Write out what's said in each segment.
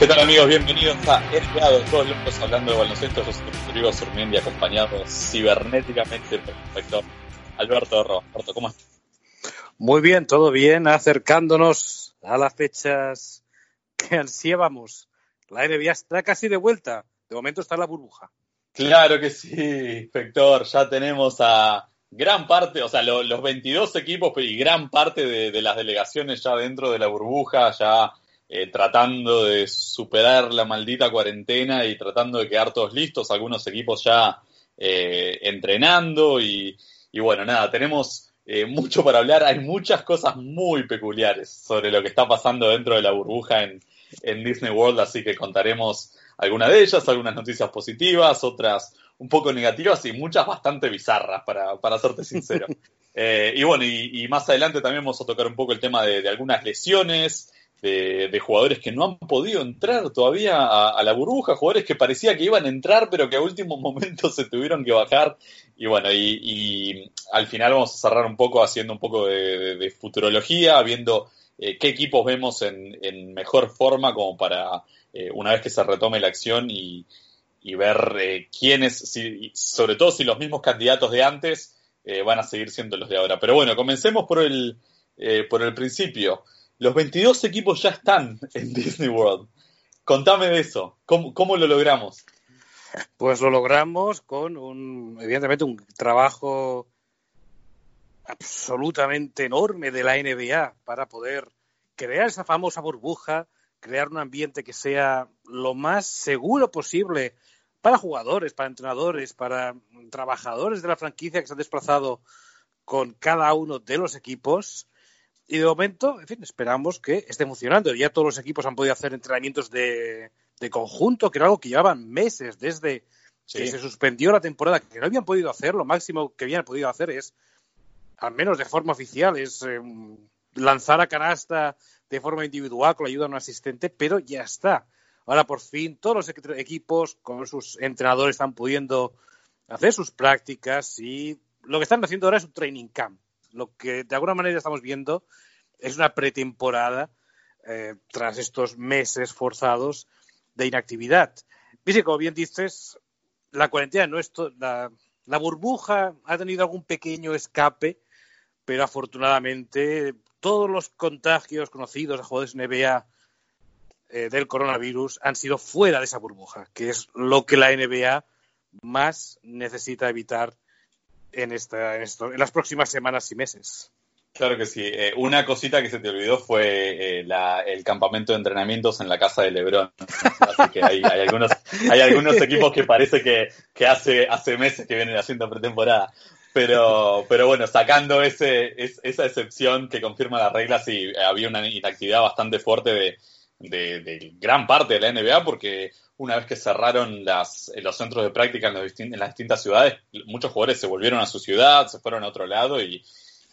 ¿Qué tal amigos? Bienvenidos a NBA de todos locos hablando de baloncesto. Yo soy Rodrigo Surmendi acompañado cibernéticamente por el inspector Alberto Rojas. Alberto, ¿cómo estás? Muy bien, todo bien, acercándonos a las fechas que ansiábamos. La NBA está casi de vuelta. De momento está en la burbuja. Claro que sí, inspector. Ya tenemos a gran parte, o sea, lo- los 22 equipos y gran parte de, de las delegaciones ya dentro de la burbuja, ya eh, tratando de superar la maldita cuarentena y tratando de quedar todos listos. Algunos equipos ya eh, entrenando y, y bueno, nada, tenemos eh, mucho para hablar. Hay muchas cosas muy peculiares sobre lo que está pasando dentro de la burbuja en, en Disney World, así que contaremos algunas de ellas, algunas noticias positivas, otras un poco negativas y muchas bastante bizarras, para, para serte sincero. Eh, y bueno, y, y más adelante también vamos a tocar un poco el tema de, de algunas lesiones, de, de jugadores que no han podido entrar todavía a, la burbuja, jugadores que parecía que iban a entrar, pero que a último momento se tuvieron que bajar. Y bueno, y, y al final vamos a cerrar un poco haciendo un poco de, futurología, viendo eh, qué equipos vemos en, mejor forma como para eh, una vez que se retome la acción y, y ver eh, quiénes, si, sobre todo si los mismos candidatos de antes van a seguir siendo los de ahora. Pero bueno, comencemos por el, por el principio. Los 22 equipos ya están en Disney World. Contame de eso. ¿Cómo, lo logramos? Pues lo logramos con un, evidentemente, un trabajo absolutamente enorme de la NBA para poder crear esa famosa burbuja, crear un ambiente que sea lo más seguro posible para jugadores, para entrenadores, para trabajadores de la franquicia que se han desplazado con cada uno de los equipos. Y de momento, en fin, esperamos que esté funcionando. Ya todos los equipos han podido hacer entrenamientos de, de conjunto, que era algo que llevaban meses desde que se suspendió la temporada, que no habían podido hacer. Lo máximo que habían podido hacer es, al menos de forma oficial, es eh, lanzar a canasta de forma individual con la ayuda de un asistente, pero ya está. Ahora por fin todos los equ- equipos con sus entrenadores están pudiendo hacer sus prácticas y lo que están haciendo ahora es un training camp. Lo que de alguna manera estamos viendo es una pretemporada eh, tras estos meses forzados de inactividad. Dice, como bien dices, la cuarentena no es la, burbuja ha tenido algún pequeño escape, pero afortunadamente todos los contagios conocidos a jugadores NBA eh, del coronavirus han sido fuera de esa burbuja, que es lo que la NBA más necesita evitar en, esta, en, esto, en las próximas semanas y meses. Claro que sí. Eh, una cosita que se te olvidó fue eh, el campamento de entrenamientos en la casa de Lebron. Así que hay, hay algunos, hay algunos equipos que parece que, que hace, hace meses que vienen haciendo pretemporada. Pero, pero bueno, sacando ese, es- esa excepción que confirma la regla, sí, había una inactividad bastante fuerte de, de, de gran parte de la NBA, porque una vez que cerraron las, los centros de práctica en, los distin- en las distintas ciudades, muchos jugadores se volvieron a su ciudad, se fueron a otro lado y,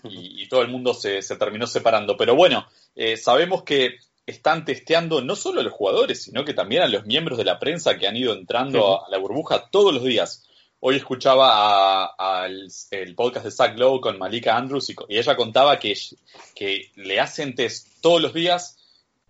y, y todo el mundo se, se terminó separando. Pero bueno, eh, sabemos que están testeando no solo a los jugadores, sino que también a los miembros de la prensa que han ido entrando a, a la burbuja todos los días. Hoy escuchaba a- el podcast de Zach Lowe con Malika Andrews y, ella contaba que, que le hacen test todos los días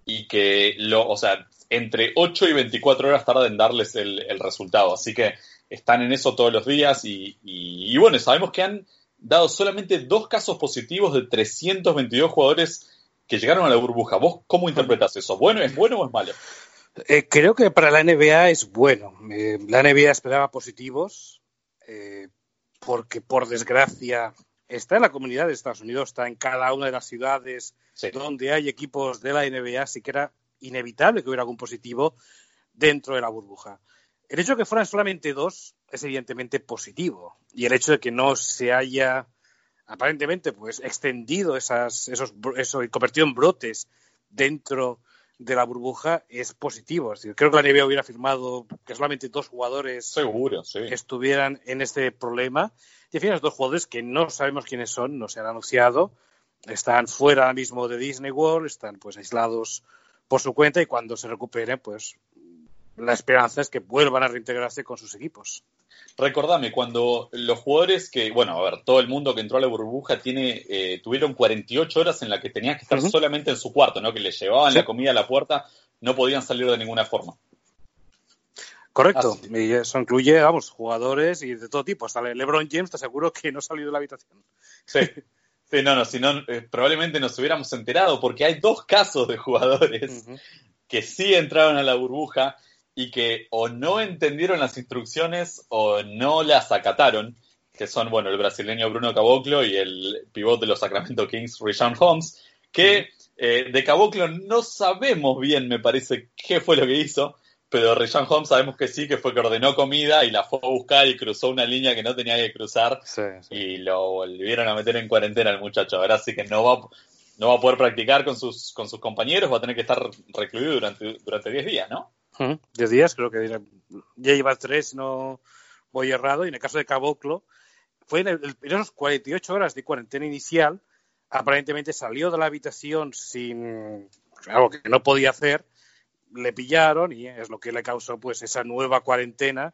y que, lo, o sea, entre 8 y 24 horas tarda en darles el, el resultado. Así que están en eso todos los días y, y- bueno, sabemos que han dado solamente dos casos positivos de 322 jugadores que llegaron a la burbuja. ¿Vos cómo interpretas eso? ¿Bueno, ¿Es bueno o es malo? Eh, creo que para la NBA es bueno. Eh, la NBA esperaba positivos eh, porque, por desgracia, está en la comunidad de Estados Unidos, está en cada una de las ciudades Sí. donde hay equipos de la NBA, así que era inevitable que hubiera algún positivo dentro de la burbuja. El hecho de que fueran solamente dos es evidentemente positivo y el hecho de que no se haya aparentemente pues extendido esas, esos, eso y convertido en brotes dentro de la burbuja es positivo. Es decir, creo que la NBA hubiera firmado que solamente dos jugadores Seguro, sí. estuvieran en este problema. Los dos jugadores que no sabemos quiénes son, no se han anunciado, están fuera ahora mismo de Disney World, están pues aislados por su cuenta y cuando se recuperen, pues la esperanza es que vuelvan a reintegrarse con sus equipos. Recordame, cuando los jugadores que, bueno, a ver, todo el mundo que entró a la burbuja tiene, eh, tuvieron 48 horas en las que tenían que estar solamente en su cuarto, ¿no? Que les llevaban Sí. la comida a la puerta, no podían salir de ninguna forma. Correcto. Así. Y eso incluye, vamos, jugadores y de todo tipo. Hasta LeBron James, te aseguro que no ha salido de la habitación. Sí. Sí, no, no, si no, eh, probablemente nos hubiéramos enterado, porque hay dos casos de jugadores que sí entraron a la burbuja y que o no entendieron las instrucciones o no las acataron, que son, bueno, el brasileño Bruno Caboclo y el pivot de los Sacramento Kings, Richard Holmes, que eh, de Caboclo no sabemos bien, me parece, qué fue lo que hizo, pero Richard Holmes sabemos que sí, que fue que ordenó comida y la fue a buscar y cruzó una línea que no tenía que cruzar Sí, sí. y lo volvieron a meter en cuarentena al muchacho. Ahora sí que no va, no va a poder practicar con sus, con sus compañeros, va a tener que estar recluido durante, durante 10 días, ¿no? Ujú. Diez días, creo que ya lleva tres, si no voy errado. Y en el caso de Caboclo, fue en, el- en esas 48 horas de cuarentena inicial, aparentemente salió de la habitación sin algo que no podía hacer, le pillaron y es lo que le causó pues esa nueva cuarentena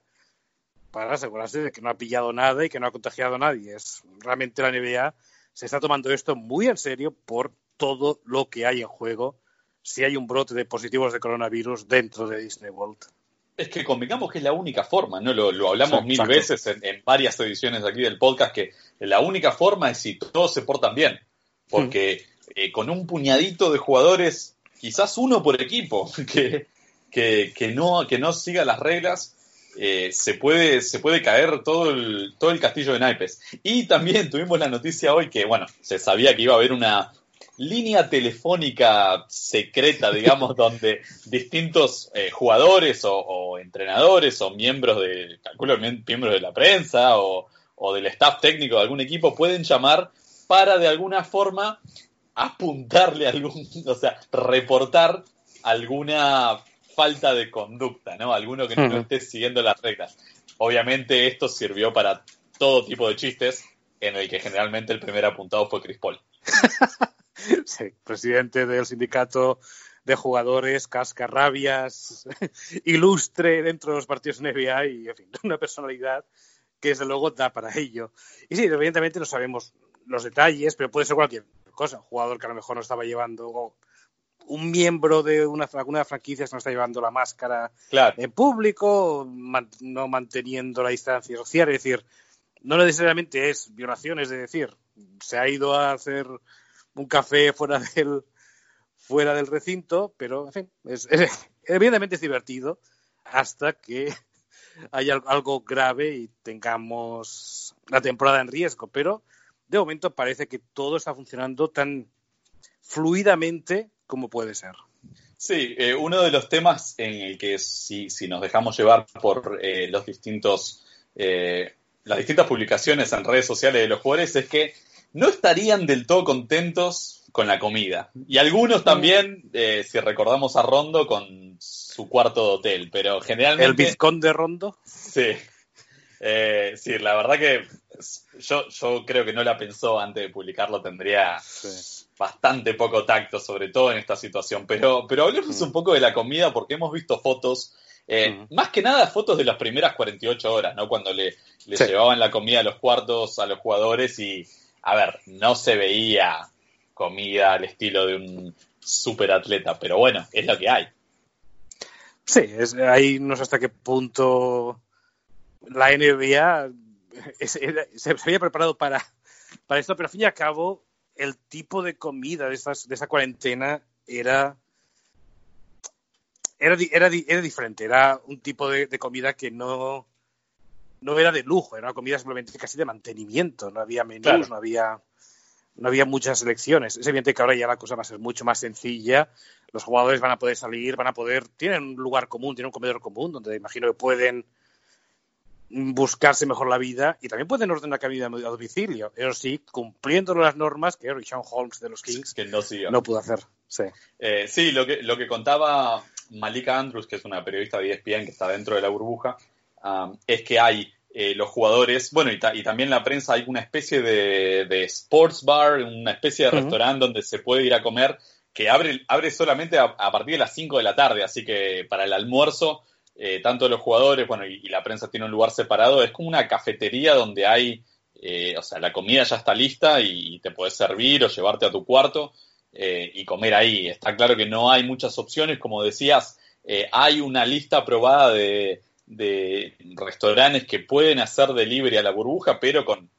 para asegurarse de que no ha pillado nada y que no ha contagiado a nadie. Es realmente la NBA se está tomando esto muy en serio por todo lo que hay en juego si hay un brote de positivos de coronavirus dentro de Disney World. Es que convengamos que es la única forma, ¿no? Lo, lo hablamos mil veces en, en varias ediciones aquí del podcast, que la única forma es si todos se portan bien. Porque eh, con un puñadito de jugadores, quizás uno por equipo, que, que, que no, que no siga las reglas, eh, se, puede, se puede caer todo el, todo el castillo de naipes. Y también tuvimos la noticia hoy que, bueno, se sabía que iba a haber una línea telefónica secreta, digamos, donde distintos eh, jugadores o, o entrenadores o miembros de, calculo, miembros de la prensa o, o del staff técnico de algún equipo pueden llamar para de alguna forma apuntarle algún, o sea, reportar alguna falta de conducta, ¿no? Alguno que no esté siguiendo las reglas. Obviamente esto sirvió para todo tipo de chistes, en el que generalmente el primer apuntado fue Chris Paul. Sí, presidente del sindicato de jugadores, cascarrabias, ilustre dentro de los partidos NBA y, en fin, una personalidad que desde luego da para ello. Y sí, evidentemente no sabemos los detalles, pero puede ser cualquier cosa. Un jugador que a lo mejor no estaba llevando, o un miembro de una, alguna franquicia que no está llevando la máscara Claro. en público, man- no manteniendo la distancia social. Es decir, no necesariamente es violación, es decir, se ha ido a hacer un café fuera del fuera del recinto, pero en fin, es, es- evidentemente es divertido hasta que haya al- algo grave y tengamos la temporada en riesgo. Pero de momento parece que todo está funcionando tan fluidamente como puede ser. Sí, eh, uno de los temas en el que si, si nos dejamos llevar por eh, los distintos, eh, las distintas publicaciones en redes sociales de los jugadores es que no estarían del todo contentos con la comida. Y algunos también, si recordamos a Rondo, con su cuarto de hotel, pero El generalmente... vizconde Rondo. Sí. Sí, la verdad que yo, yo creo que no la pensó antes de publicarlo, tendría bastante poco tacto, sobre todo en esta situación. Pero, pero hablemos Mm. un poco de la comida, porque hemos visto fotos, eh, Mm. más que nada fotos de las primeras 48 horas, ¿no? Cuando le, le Sí. llevaban la comida a los cuartos a los jugadores y, a ver, no se veía comida al estilo de un superatleta, pero bueno, es lo que hay. Sí, es, ahí no sé hasta qué punto la NBA es- era- se, había preparado para, para esto, pero al fin y al cabo el tipo de comida de, estas, de esa cuarentena era era, era, era diferente, era un tipo de, de comida que no, no era de lujo, era una comida simplemente casi de mantenimiento, no había menús, Claro. no había no había muchas elecciones. Es evidente que ahora ya la cosa va a ser mucho más sencilla. Los jugadores van a poder salir, van a poder, tienen un lugar común, tienen un comedor común donde imagino que pueden buscarse mejor la vida y también pueden ordenar comida a domicilio. Eso sí, cumpliendo las normas que Sean Holmes de los Kings que no, no pudo hacer. Sí, Eh, sí, lo que, lo que contaba Malika Andrews, que es una periodista de ESPN que está dentro de la burbuja, um, es que hay eh, los jugadores, bueno, y, ta- y también la prensa, hay una especie de, de sports bar, una especie de Ujú. restaurante donde se puede ir a comer, que abre, abre solamente a, a partir de las 5 de la tarde, así que para el almuerzo, eh, tanto los jugadores, bueno, y, la prensa tiene un lugar separado, es como una cafetería donde hay, eh, o sea, la comida ya está lista y, te puedes servir o llevarte a tu cuarto eh, y comer ahí. Está claro que no hay muchas opciones, como decías, eh, hay una lista aprobada de, de restaurantes que pueden hacer delivery a la burbuja, pero con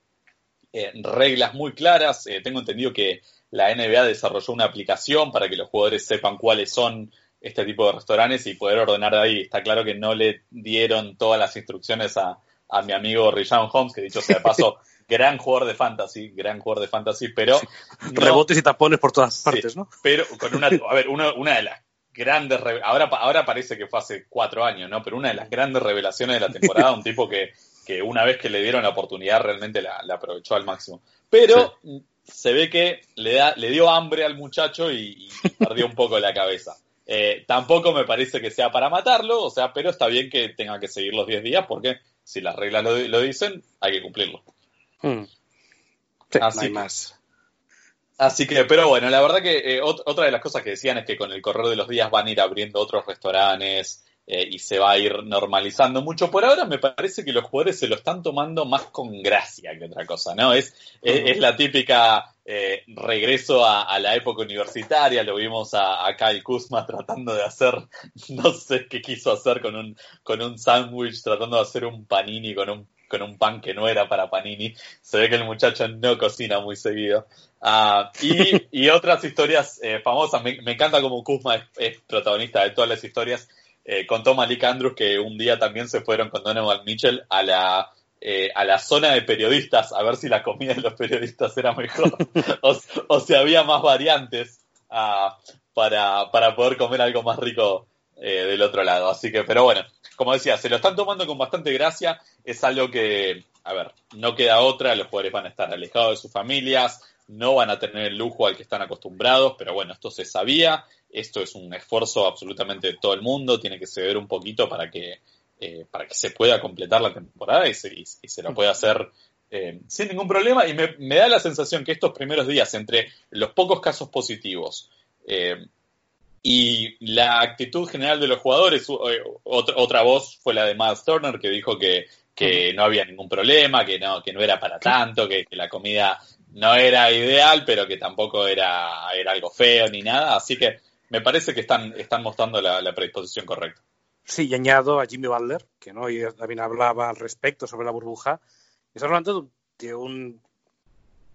eh, reglas muy claras. Tengo entendido que la NBA desarrolló una aplicación para que los jugadores sepan cuáles son este tipo de restaurantes y poder ordenar de ahí. Está claro que no le dieron todas las instrucciones a, a mi amigo Rijan Holmes, que dicho sea de paso, gran jugador de fantasy, gran jugador de fantasy, pero no- Rebotes y tapones por todas Sí, partes, ¿no? Pero con una, a ver, una, una de las grandes, ahora, ahora parece que fue hace cuatro años, ¿no? Pero una de las grandes revelaciones de la temporada, un tipo que, que una vez que le dieron la oportunidad realmente la, la aprovechó al máximo. Pero se ve que le, da, le dio hambre al muchacho y, y perdió un poco la cabeza. Eh, tampoco me parece que sea para matarlo, o sea, pero está bien que tenga que seguir los 10 días porque si las reglas lo, lo dicen, hay que cumplirlo. Mm. Sí, Así no hay que- más. Así que, pero bueno, la verdad que eh, ot- otra de las cosas que decían es que con el correr de los días van a ir abriendo otros restaurantes eh, y se va a ir normalizando mucho. Por ahora me parece que los jugadores se lo están tomando más con gracia que otra cosa, ¿no? Es, es, es la típica eh, regreso a, a la época universitaria, lo vimos a, a Kyle Kuzma tratando de hacer, no sé qué quiso hacer con un, con un sándwich, tratando de hacer un panini con un, con un pan que no era para panini. Se ve que el muchacho no cocina muy seguido. Ah, y, y otras historias eh, famosas. Me, me encanta como Kuzma es, es protagonista de todas las historias. Eh, contó Malik Andrews que un día también se fueron con Donovan Mitchell a la, eh, a la zona de periodistas a ver si la comida de los periodistas era mejor o, o si había más variantes ah, para, para poder comer algo más rico eh, del otro lado. Así que, pero bueno, como decía, se lo están tomando con bastante gracia. Es algo que, a ver, no queda otra. Los jugadores van a estar alejados de sus familias, no van a tener el lujo al que están acostumbrados, pero bueno, esto se sabía. Esto es un esfuerzo absolutamente de todo el mundo. Tiene que ceder un poquito para que, eh, para que se pueda completar la temporada y se, y, y se lo pueda hacer eh, sin ningún problema. Y me, me, da la sensación que estos primeros días, entre los pocos casos positivos, eh, y la actitud general de los jugadores, otra, otra voz fue la de Miles Turner, que dijo que, que no había ningún problema, que no, que no era para tanto, que, que, la comida no era ideal, pero que tampoco era, era algo feo ni nada. Así que me parece que están, están mostrando la, la predisposición correcta. Sí, y añado a Jimmy Butler, que no y también hablaba al respecto sobre la burbuja. Está hablando de un,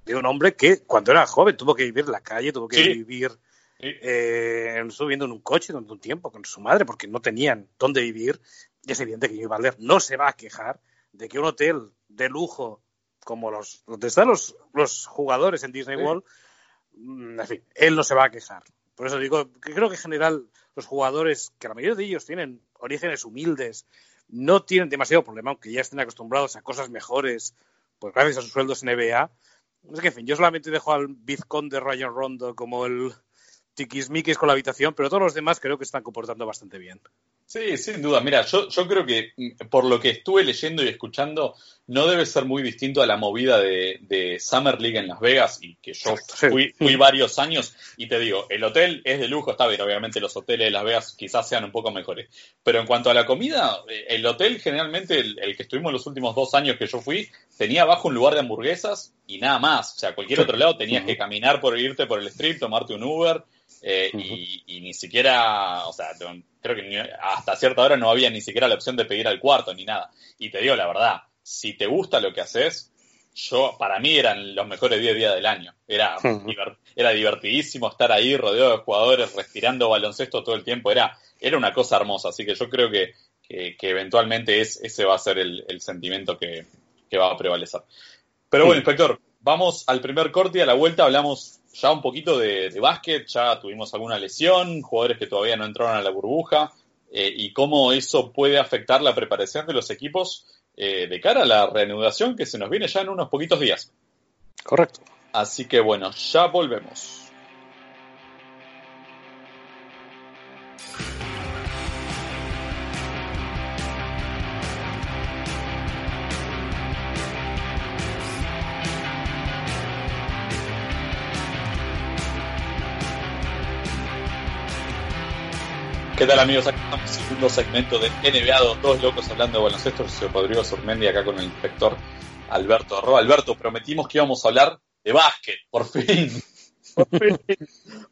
de un hombre que cuando era joven tuvo que vivir en la calle, tuvo que Sí. vivir Sí. eh, estuvo viviendo en un coche durante un tiempo con su madre porque no tenían dónde vivir. Y es evidente que Jimmy Butler no se va a quejar de que un hotel de lujo como los donde están los, los jugadores en Disney Sí. World, mm, en fin, él no se va a quejar. Por eso digo que creo que en general los jugadores, que la mayoría de ellos tienen orígenes humildes, no tienen demasiado problema, aunque ya estén acostumbrados a cosas mejores, pues gracias a sus sueldos en NBA. Es que, en fin, yo solamente dejo al vizconde Ryan Rondo como el tiquismiquis con la habitación, pero todos los demás creo que están comportando bastante bien. Sí, sin duda. Mira, yo, yo creo que mm, por lo que estuve leyendo y escuchando, no debe ser muy distinto a la movida de, de Summer League en Las Vegas, y que yo fui, fui varios años, y te digo, el hotel es de lujo, está bien, obviamente los hoteles de Las Vegas quizás sean un poco mejores, pero en cuanto a la comida, eh, el hotel generalmente, el, el que estuvimos los últimos dos años que yo fui, tenía abajo un lugar de hamburguesas y nada más, o sea, cualquier otro lado tenías que caminar por irte por el strip, tomarte un Uber, eh, y, y ni siquiera, o sea, creo que ni- hasta cierta hora no había ni siquiera la opción de pedir al cuarto ni nada. Y te digo la verdad, si te gusta lo que haces, yo, para mí eran los mejores 10 días del año. Era, era divertidísimo estar ahí rodeado de jugadores, respirando baloncesto todo el tiempo. Era, era una cosa hermosa. Así que yo creo que, que, que eventualmente es, ese va a ser el, el sentimiento que, que va a prevalecer. Pero bueno, inspector, vamos al primer corte y a la vuelta hablamos ya un poquito de, de básquet, ya tuvimos alguna lesión, jugadores que todavía no entraron a la burbuja, eh, y cómo eso puede afectar la preparación de los equipos eh, de cara a la reanudación que se nos viene ya en unos poquitos días. Correcto. Así que bueno, ya volvemos. ¿Qué tal amigos? Acá estamos en el segundo segmento de NBA, dos locos hablando de baloncesto. Yo soy Rodrigo Surmendi acá con el inspector Alberto Arroba. Alberto, prometimos que íbamos a hablar de básquet, por fin. Por fin.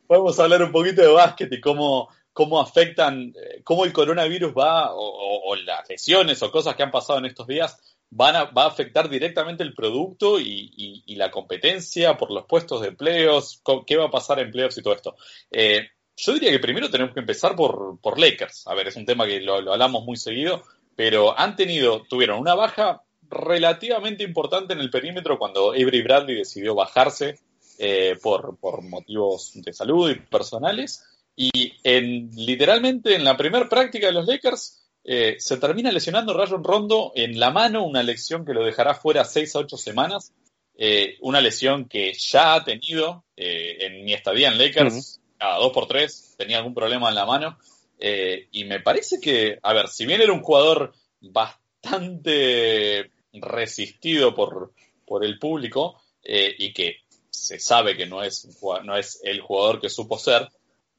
Podemos hablar un poquito de básquet y cómo, cómo afectan, eh, cómo el coronavirus va, o, o, las lesiones o cosas que han pasado en estos días, van a, va a afectar directamente el producto y, y, y la competencia por los puestos de empleos, qué va a pasar en empleos y todo esto. Eh, yo diría que primero tenemos que empezar por, por Lakers. A ver, es un tema que lo, hablamos muy seguido, pero han tenido, tuvieron una baja relativamente importante en el perímetro cuando Avery Bradley decidió bajarse eh, por, por, motivos de salud y personales. Y en, literalmente en la primera práctica de los Lakers eh, se termina lesionando Rayon Rondo en la mano, una lesión que lo dejará fuera seis a ocho semanas. Eh, una lesión que ya ha tenido en mi estadía en Lakers. Dos por tres tenía algún problema en la mano. Eh, y me parece que, a ver, si bien era un jugador bastante resistido por, por el público eh, y que se sabe que no es, no es el jugador que supo ser,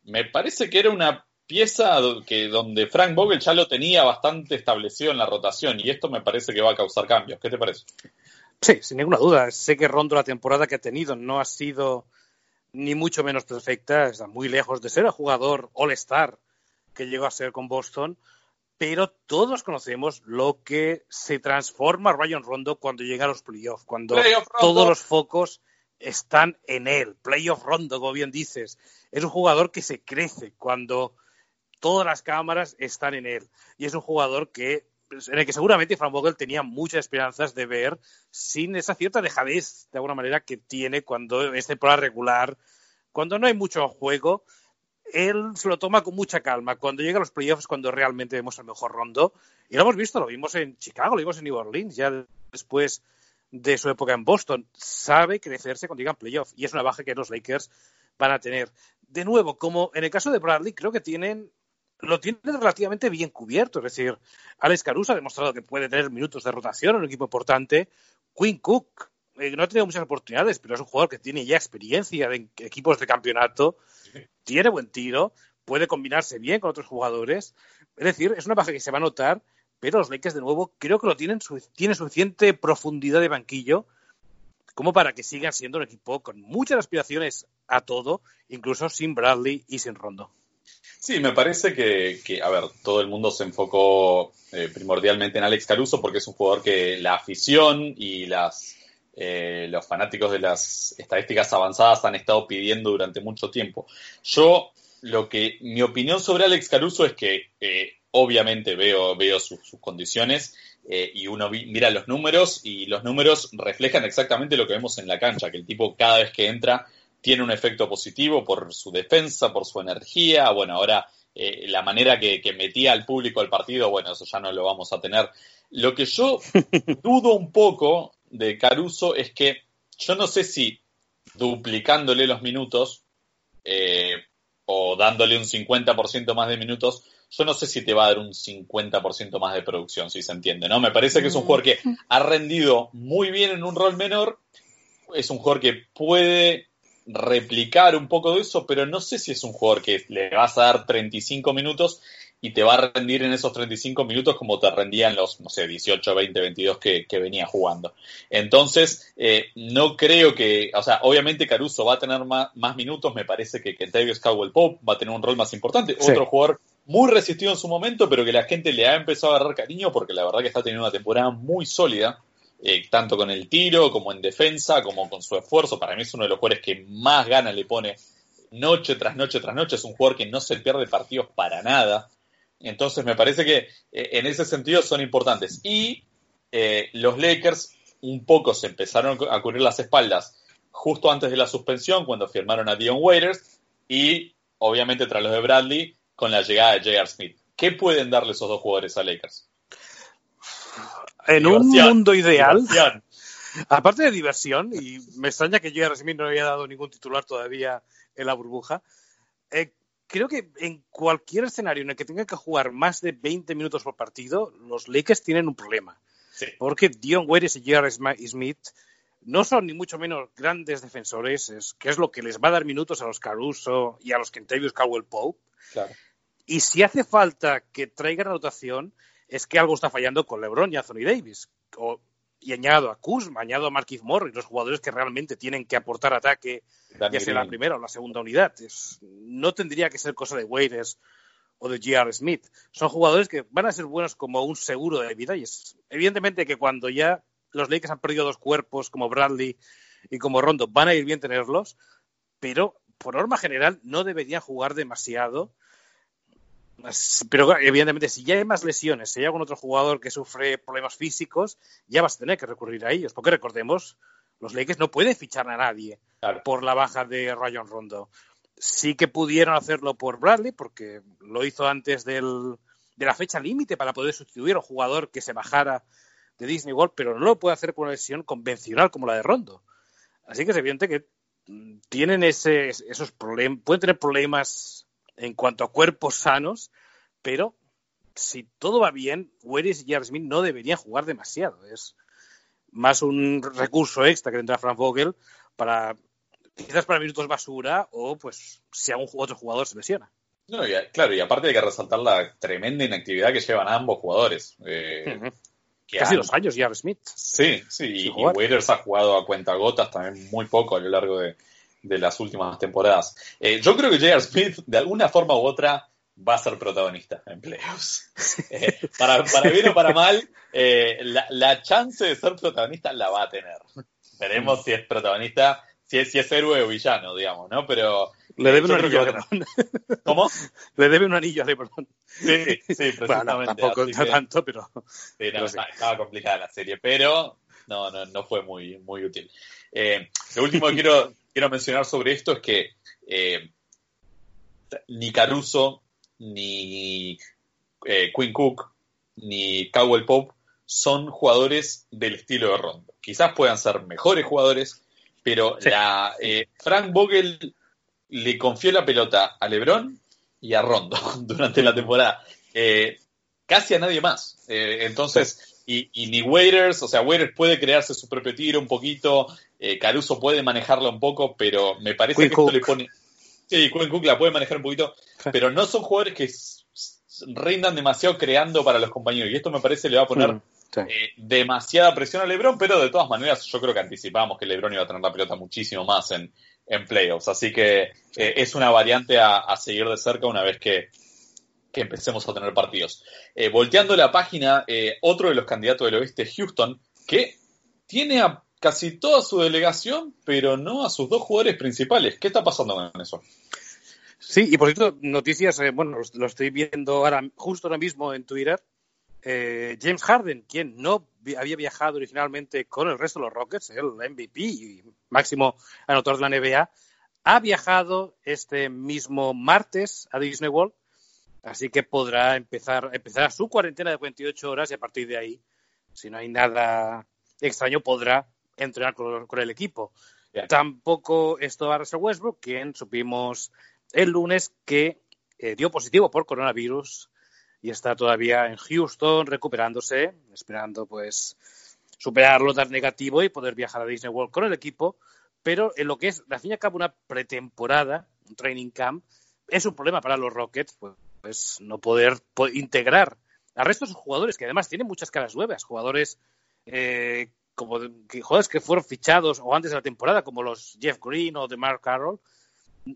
me parece que era una pieza que donde Frank Vogel ya lo tenía bastante establecido en la rotación y esto me parece que va a causar cambios. ¿Qué te parece? Sí, sin ninguna duda. Sé que Rondo la temporada que ha tenido no ha sido ni mucho menos perfecta, está muy lejos de ser el jugador All-Star que llegó a ser con Boston, pero todos conocemos lo que se transforma Ryan Rondo cuando llega a los playoffs, cuando Playoff todos los focos están en él. Playoff Rondo, como bien dices, es un jugador que se crece cuando todas las cámaras están en él. Y es un jugador que en el que seguramente Frank Vogel tenía muchas esperanzas de ver sin esa cierta dejadez, de alguna manera, que tiene cuando es temporada regular, cuando no hay mucho juego, él se lo toma con mucha calma. Cuando llega a los playoffs, cuando realmente vemos el mejor rondo, y lo hemos visto, lo vimos en Chicago, lo vimos en New Orleans, ya después de su época en Boston, sabe crecerse cuando llegan playoffs, y es una baja que los Lakers van a tener. De nuevo, como en el caso de Bradley, creo que tienen lo tiene relativamente bien cubierto. Es decir, Alex Caruso ha demostrado que puede tener minutos de rotación en un equipo importante. Quinn Cook eh, no ha tenido muchas oportunidades, pero es un jugador que tiene ya experiencia en equipos de campeonato, tiene buen tiro, puede combinarse bien con otros jugadores. Es decir, es una baja que se va a notar, pero los Lakers, de nuevo, creo que lo tienen, tienen suficiente profundidad de banquillo como para que sigan siendo un equipo con muchas aspiraciones a todo, incluso sin Bradley y sin Rondo. Sí, me parece que, que, a ver, todo el mundo se enfocó eh, primordialmente en Alex Caruso porque es un jugador que la afición y las, eh, los fanáticos de las estadísticas avanzadas han estado pidiendo durante mucho tiempo. Yo, lo que, mi opinión sobre Alex Caruso es que eh, obviamente veo, veo sus, condiciones eh, y uno vi, mira los números y los números reflejan exactamente lo que vemos en la cancha, que el tipo cada vez que entra tiene un efecto positivo por su defensa, por su energía. Bueno, ahora eh, la manera que, que, metía al público al partido, bueno, eso ya no lo vamos a tener. Lo que yo dudo un poco de Caruso es que yo no sé si duplicándole los minutos eh, o dándole un 50% más de minutos, yo no sé si te va a dar un 50% más de producción, si se entiende, ¿no? Me parece que es un jugador que ha rendido muy bien en un rol menor, es un jugador que puede replicar un poco de eso, pero no sé si es un jugador que le vas a dar 35 minutos y te va a rendir en esos 35 minutos como te rendían los, no sé, 18, 20, 22 que, que venía jugando. Entonces, eh, no creo que, o sea, obviamente Caruso va a tener más, más minutos, me parece que Kentavious Cowell Pope va a tener un rol más importante, sí. otro jugador muy resistido en su momento, pero que la gente le ha empezado a agarrar cariño porque la verdad que está teniendo una temporada muy sólida eh, tanto con el tiro como en defensa, como con su esfuerzo. Para mí es uno de los jugadores que más ganas le pone noche tras noche tras noche. Es un jugador que no se pierde partidos para nada. Entonces me parece que eh, en ese sentido son importantes. Y eh, los Lakers un poco se empezaron a cubrir las espaldas justo antes de la suspensión, cuando firmaron a Dion Waiters, y obviamente tras los de Bradley, con la llegada de J.R. Smith. ¿Qué pueden darle esos dos jugadores a Lakers? En un mundo ideal, diversión. aparte de diversión, y me extraña que J.R. Smith no había dado ningún titular todavía en la burbuja, eh, creo que en cualquier escenario en el que tengan que jugar más de 20 minutos por partido, los Lakers tienen un problema. Sí. Porque Dion Waiters y J.R. Smith no son ni mucho menos grandes defensores, es, que es lo que les va a dar minutos a los Caruso y a los Kentavious Caldwell Pope. Claro. Y si hace falta que traigan rotación, es que algo está fallando con LeBron y Anthony Davis. O- y añado a Kuzma, añado a Marquise Morris, los jugadores que realmente tienen que aportar ataque, Danny ya sea la primera o la segunda unidad. Es- no tendría que ser cosa de Waiters o de J.R. Smith. Son jugadores que van a ser buenos como un seguro de vida. Y es evidentemente que cuando ya los Lakers han perdido dos cuerpos como Bradley y como Rondo, van a ir bien tenerlos, pero por norma general no deberían jugar demasiado. Pero evidentemente, si ya hay más lesiones, si hay algún otro jugador que sufre problemas físicos, ya vas a tener que recurrir a ellos. Porque recordemos, los Lakers no pueden fichar a nadie Claro. por la baja de Rayon Rondo. Sí que pudieron hacerlo por Bradley, porque lo hizo antes del- de la fecha límite para poder sustituir a un jugador que se bajara de Disney World, pero no lo puede hacer con una lesión convencional como la de Rondo. Así que es evidente que mm, tienen ese, esos problemas, pueden tener problemas en cuanto a cuerpos sanos, pero si todo va bien, Waris y. Smith no deberían jugar demasiado. Es más un recurso extra que tendrá Frank Vogel para quizás para minutos basura o pues si algún otro jugador se lesiona. No, y a- claro, y aparte hay que resaltar la tremenda inactividad que llevan ambos jugadores. eh, que Casi han- dos años J.R. Smith. Sí, sí, y, y. Waiters ha jugado a cuentagotas también muy poco a lo largo de, de las últimas temporadas. Eh, yo creo que J.R. Smith, de alguna forma u otra, va a ser protagonista en playoffs. Eh, para, para bien o para mal, eh, la, la chance de ser protagonista la va a tener. Veremos si es protagonista, si es, si es héroe o villano, digamos, ¿no? Pero, Le debe un anillo a que. ¿cómo? Le debe un anillo a LeBron. Sí, sí, precisamente. Bueno, no, tampoco que- tanto, pero Sí, no, Pero sí. estaba, estaba complicada la serie, pero no, no, no fue muy, muy útil. Eh, lo último que quiero, quiero mencionar sobre esto es que eh, ni Caruso, ni eh, Quinn Cook, ni Cowell Pope son jugadores del estilo de Rondo. Quizás puedan ser mejores jugadores, pero Sí. la, Frank Vogel le confió la pelota a LeBron y a Rondo durante la temporada. Eh, casi a nadie más. Eh, entonces, y, y ni Waiters, o sea, Waiters puede crearse su propio tiro un poquito, eh, Caruso puede manejarla un poco, pero me parece que esto le pone... Sí, Quinn Cook la puede manejar un poquito, pero no son jugadores que rindan demasiado creando para los compañeros. Y esto me parece le va a poner Mm, sí. eh, demasiada presión a LeBron, pero de todas maneras yo creo que anticipamos que LeBron iba a tener la pelota muchísimo más en, en playoffs. Así que eh, es una variante a, a seguir de cerca una vez que, que empecemos a tener partidos. Eh, volteando la página, eh, otro de los candidatos del oeste, Houston, que tiene a casi toda su delegación, pero no a sus dos jugadores principales. ¿Qué está pasando con eso? Sí, y por cierto, noticias, eh, bueno, lo, estoy viendo ahora, justo ahora mismo en Twitter. Eh, James Harden, quien no había viajado originalmente con el resto de los Rockets, el MVP y máximo anotador de la NBA, ha viajado este mismo martes a Disney World, así que podrá empezar, empezar su cuarentena de 48 horas y a partir de ahí, si no hay nada extraño, podrá entrenar con, con el equipo. Tampoco esto a Russell Westbrook, quien supimos el lunes que eh, dio positivo por coronavirus y está todavía en Houston recuperándose, esperando pues superarlo, dar negativo y poder viajar a Disney World con el equipo. Pero en lo que es, al fin y al cabo, una pretemporada, un training camp, es un problema para los Rockets, pues, pues, no poder po- integrar al resto de sus jugadores, que además tienen muchas caras nuevas, jugadores eh, como que, que fueron fichados o antes de la temporada, como los Jeff Green o de Mark Carroll,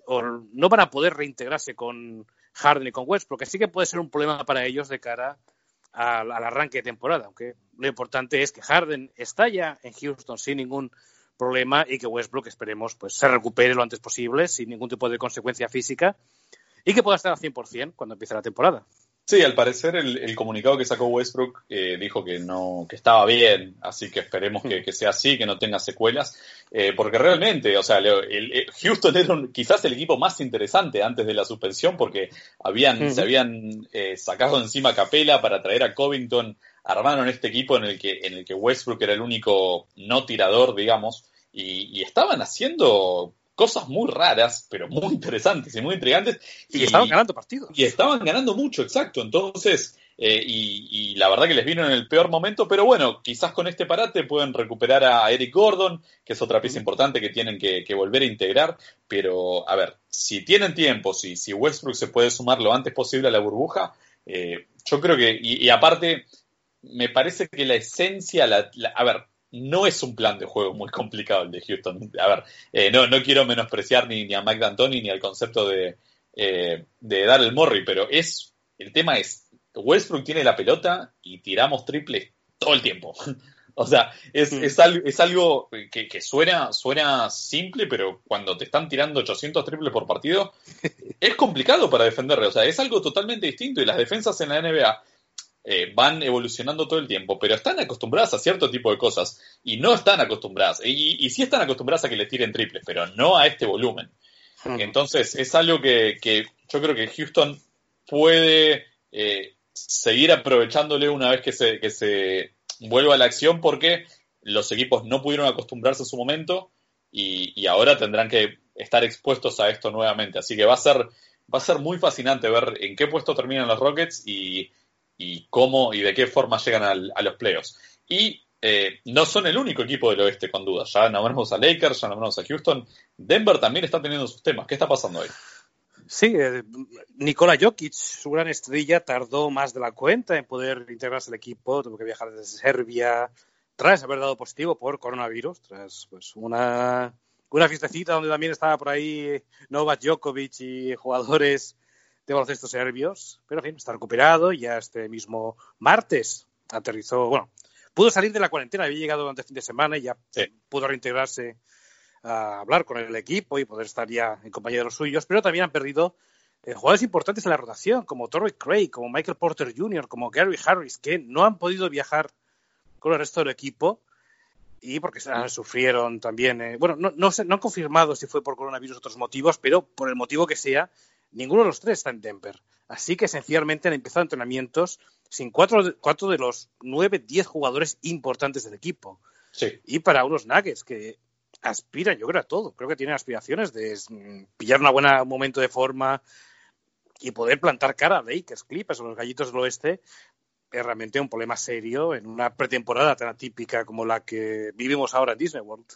o no van a poder reintegrarse con Harden y con Westbrook, así que puede ser un problema para ellos de cara al, al arranque de temporada, aunque lo importante es que Harden está ya en Houston sin ningún problema y que Westbrook esperemos pues se recupere lo antes posible sin ningún tipo de consecuencia física y que pueda estar al 100% cuando empiece la temporada. Sí, al parecer el, el comunicado que sacó Westbrook eh, dijo que no, que estaba bien, así que esperemos que, que sea así, que no tenga secuelas, eh, porque realmente, o sea, el, el- Houston era un- quizás el equipo más interesante antes de la suspensión, porque habían, se habían eh, sacado encima a Capela para traer a Covington, armaron este equipo en el que, en el que Westbrook era el único no tirador, digamos, y, y estaban haciendo cosas muy raras, pero muy interesantes y muy intrigantes. Y estaban ganando partidos. Y estaban ganando mucho, exacto. Entonces, eh, y, y la verdad que les vino en el peor momento, pero bueno, quizás con este parate pueden recuperar a Eric Gordon, que es otra pieza importante que tienen que, que volver a integrar. Pero, a ver, si tienen tiempo, si, si Westbrook se puede sumar lo antes posible a la burbuja, eh, yo creo que, y, y aparte, me parece que la esencia, la, la- a ver, no es un plan de juego muy complicado el de Houston. A ver, eh, no, no quiero menospreciar ni, ni a Mike D'Antoni ni al concepto de, eh, de dar el Morri, pero es el tema es Westbrook tiene la pelota y tiramos triples todo el tiempo. o sea, es, Mm. es, algo, es algo que, que suena, suena simple, pero cuando te están tirando 800 triples por partido, es complicado para defenderle. O sea, es algo totalmente distinto y las defensas en la NBA eh, van evolucionando todo el tiempo, pero están acostumbradas a cierto tipo de cosas y no están acostumbradas. Y, y sí están acostumbradas a que les tiren triples, pero no a este volumen. Entonces, es algo que, que yo creo que Houston puede eh, seguir aprovechándole una vez que se, que se vuelva a la acción porque los equipos no pudieron acostumbrarse a su momento y, y ahora tendrán que estar expuestos a esto nuevamente. Así que va a ser, va a ser muy fascinante ver en qué puesto terminan los Rockets y, y cómo y de qué forma llegan al- a los playoffs. Y eh, no son el único equipo del oeste, con dudas. Ya nombramos a Lakers, ya nombramos a Houston. Denver también está teniendo sus temas. ¿Qué está pasando ahí? Sí, eh, Nikola Jokic, su gran estrella, tardó más de la cuenta en poder integrarse al equipo. Tuvo que viajar desde Serbia tras haber dado positivo por coronavirus, tras pues una, una fiestecita donde también estaba por ahí Novak Djokovic y jugadores de baloncesto serbios. Pero en fin, está recuperado. Ya este mismo martes aterrizó, bueno, pudo salir de la cuarentena, había llegado durante el fin de semana y ya Sí. pudo reintegrarse a hablar con el equipo y poder estar ya en compañía de los suyos, pero también han perdido eh, jugadores importantes en la rotación, como Torrey Craig, como Michael Porter Jr., como Gary Harris, que no han podido viajar con el resto del equipo y porque ah, sufrieron también, eh, bueno, no, no, no han confirmado si fue por coronavirus o otros motivos, pero por el motivo que sea, ninguno de los tres está en Denver. Así que esencialmente han empezado entrenamientos sin cuatro, de- cuatro de los nueve, diez jugadores importantes del equipo Sí. y para unos Nuggets que aspiran, yo creo, a todo. Creo que tienen aspiraciones de mm, pillar un buen momento de forma y poder plantar cara a Lakers, Clippers o los gallitos del oeste. Es realmente un problema serio en una pretemporada tan atípica como la que vivimos ahora en Disney World.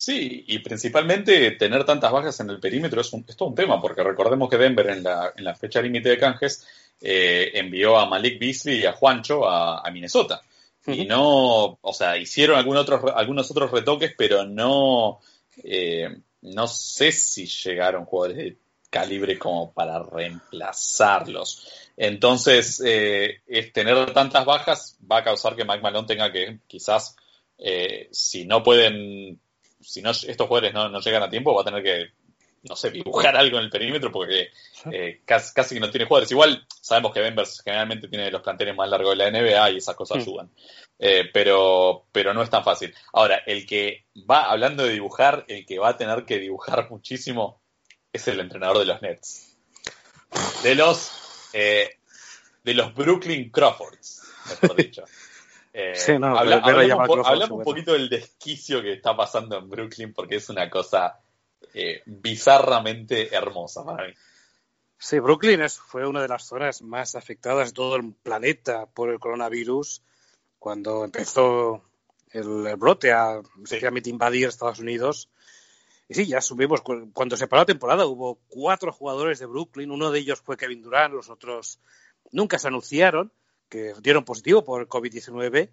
Sí, y principalmente tener tantas bajas en el perímetro es, un- es todo un tema, porque recordemos que Denver en la, en la fecha límite de canjes eh, envió a Malik Beasley y a Juancho a, a Minnesota. Y no, o sea, hicieron algunos otros, algunos otros retoques, pero no, eh, no sé si llegaron jugadores de calibre como para reemplazarlos. Entonces, eh, es tener tantas bajas va a causar que Mike Malone tenga que, quizás, eh, si no pueden, si no estos jugadores no, no llegan a tiempo, va a tener que, no sé, dibujar algo en el perímetro porque eh, casi, casi que no tiene jugadores. Igual sabemos que Denver generalmente tiene los planteles más largos de la NBA y esas cosas Mm. ayudan. Eh, pero, pero no es tan fácil. Ahora, el que va, hablando de dibujar, el que va a tener que dibujar muchísimo es el entrenador de los Nets. De los, eh, de los Brooklyn Crawfords, mejor dicho. Eh, Sí, no, habla- ver a hablamos un hablamos poquito del desquicio que está pasando en Brooklyn porque es una cosa eh, bizarramente hermosa para mí. Sí, Brooklyn es- fue una de las zonas más afectadas de todo el planeta por el coronavirus cuando empezó el, el brote a efectivamente invadir Estados Unidos. Y sí, ya subimos, cu- cuando se paró la temporada hubo cuatro jugadores de Brooklyn, uno de ellos fue Kevin Durant, los otros nunca se anunciaron que dieron positivo por el COVID-19.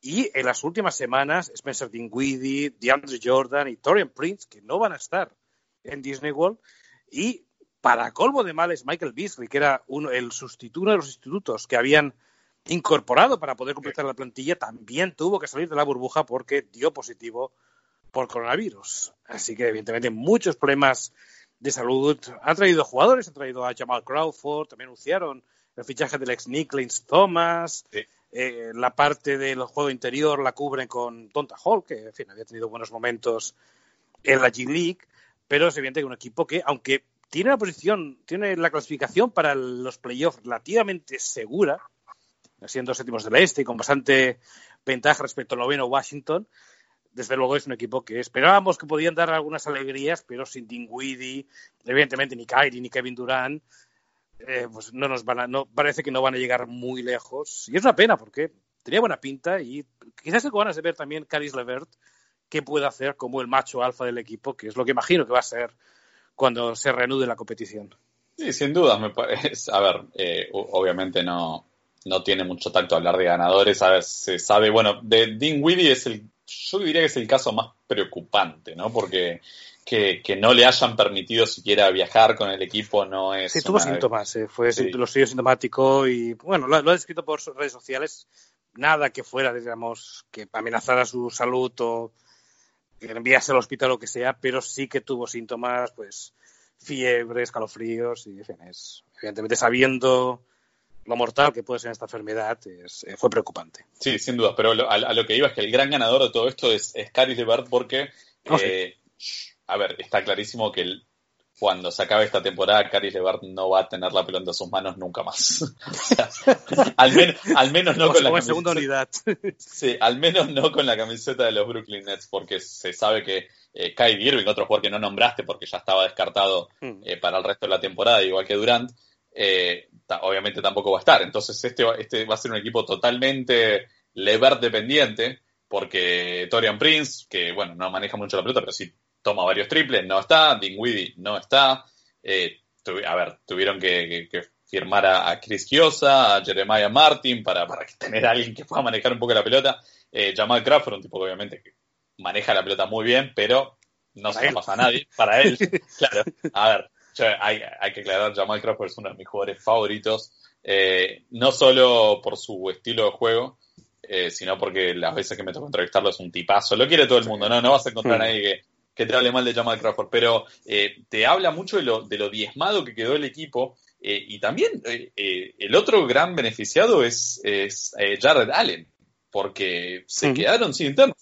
Y en las últimas semanas, Spencer Dinwiddie, DeAndre Jordan y Torian Prince, que no van a estar en Disney World, y para colmo de males, Michael Beasley, que era uno, el sustituto uno de los sustitutos que habían incorporado para poder completar la plantilla, también tuvo que salir de la burbuja porque dio positivo por coronavirus. Así que, evidentemente, muchos problemas de salud. Han traído jugadores, han traído a Jamal Crawford, también anunciaron el fichaje del ex Nick Lance Thomas, Sí. eh, la parte del juego interior la cubren con Tonta Hall, que en fin, había tenido buenos momentos en la G League, pero es evidente que un equipo que, aunque tiene la posición, tiene la clasificación para los playoffs relativamente segura, siendo séptimos del este y con bastante ventaja respecto al noveno Washington, desde luego es un equipo que esperábamos que podían dar algunas alegrías, pero sin Dinwiddie, evidentemente ni Kyrie ni Kevin Durant, eh, pues no nos van a, no, parece que no van a llegar muy lejos. Y es una pena porque tenía buena pinta y quizás se ganas de ver también Caris Levert qué puede hacer como el macho alfa del equipo, que es lo que imagino que va a ser cuando se reanude la competición. Sí, sin duda, me parece. A ver, eh, obviamente no, no tiene mucho tacto hablar de ganadores. A ver, se sabe, bueno, de Dinwiddie es el, yo diría que es el caso más preocupante, ¿no? Porque que, que no le hayan permitido siquiera viajar con el equipo no es. Sí, tuvo una- síntomas, eh, fue Sí. lo suyo sintomático y bueno, lo, lo ha descrito por redes sociales, nada que fuera, digamos, que amenazara su salud o que enviase al hospital o lo que sea, pero sí que tuvo síntomas, pues fiebre, escalofríos y en fin, es, evidentemente sabiendo lo mortal que puede ser esta enfermedad, es, eh, fue preocupante. Sí, sin duda, pero lo- a, a lo que iba es que el gran ganador de todo esto es, es Caris LeVert porque, Oh, sí. eh, a ver, está clarísimo que el- cuando se acabe esta temporada, Caris LeVert no va a tener la pelota en sus manos nunca más. O sea, al, men- al menos no con la en segunda camiseta- unidad. Sí, al menos no con la camiseta de los Brooklyn Nets, porque se sabe que eh, Kyrie Irving, otro jugador que no nombraste porque ya estaba descartado Mm. eh, para el resto de la temporada, igual que Durant, eh, obviamente tampoco va a estar. Entonces este, va- este va a ser un equipo totalmente Levert dependiente, porque Torian Prince, que bueno, no maneja mucho la pelota, pero sí toma varios triples, no está, Dinwiddie no está. Eh, a ver, tuvieron que, que- que firmar a, a Chris Chiosa, a Jeremiah Martin, para, para tener a alguien que pueda manejar un poco la pelota. Eh, Jamal Crawford, un tipo que obviamente maneja la pelota muy bien, pero no se la pasa a nadie. Para él, claro. A ver, yo- hay, hay que aclarar, Jamal Crawford es uno de mis jugadores favoritos, eh, no solo por su estilo de juego, eh, sino porque las veces que me tocó entrevistarlo es un tipazo. Lo quiere todo el mundo, ¿no? No vas a encontrar a nadie que, que te hable mal de Jamal Crawford, pero eh, te habla mucho de lo, de lo diezmado que quedó el equipo. eh, y también eh, el otro gran beneficiado es, es Jared Allen, porque se quedaron sin internos.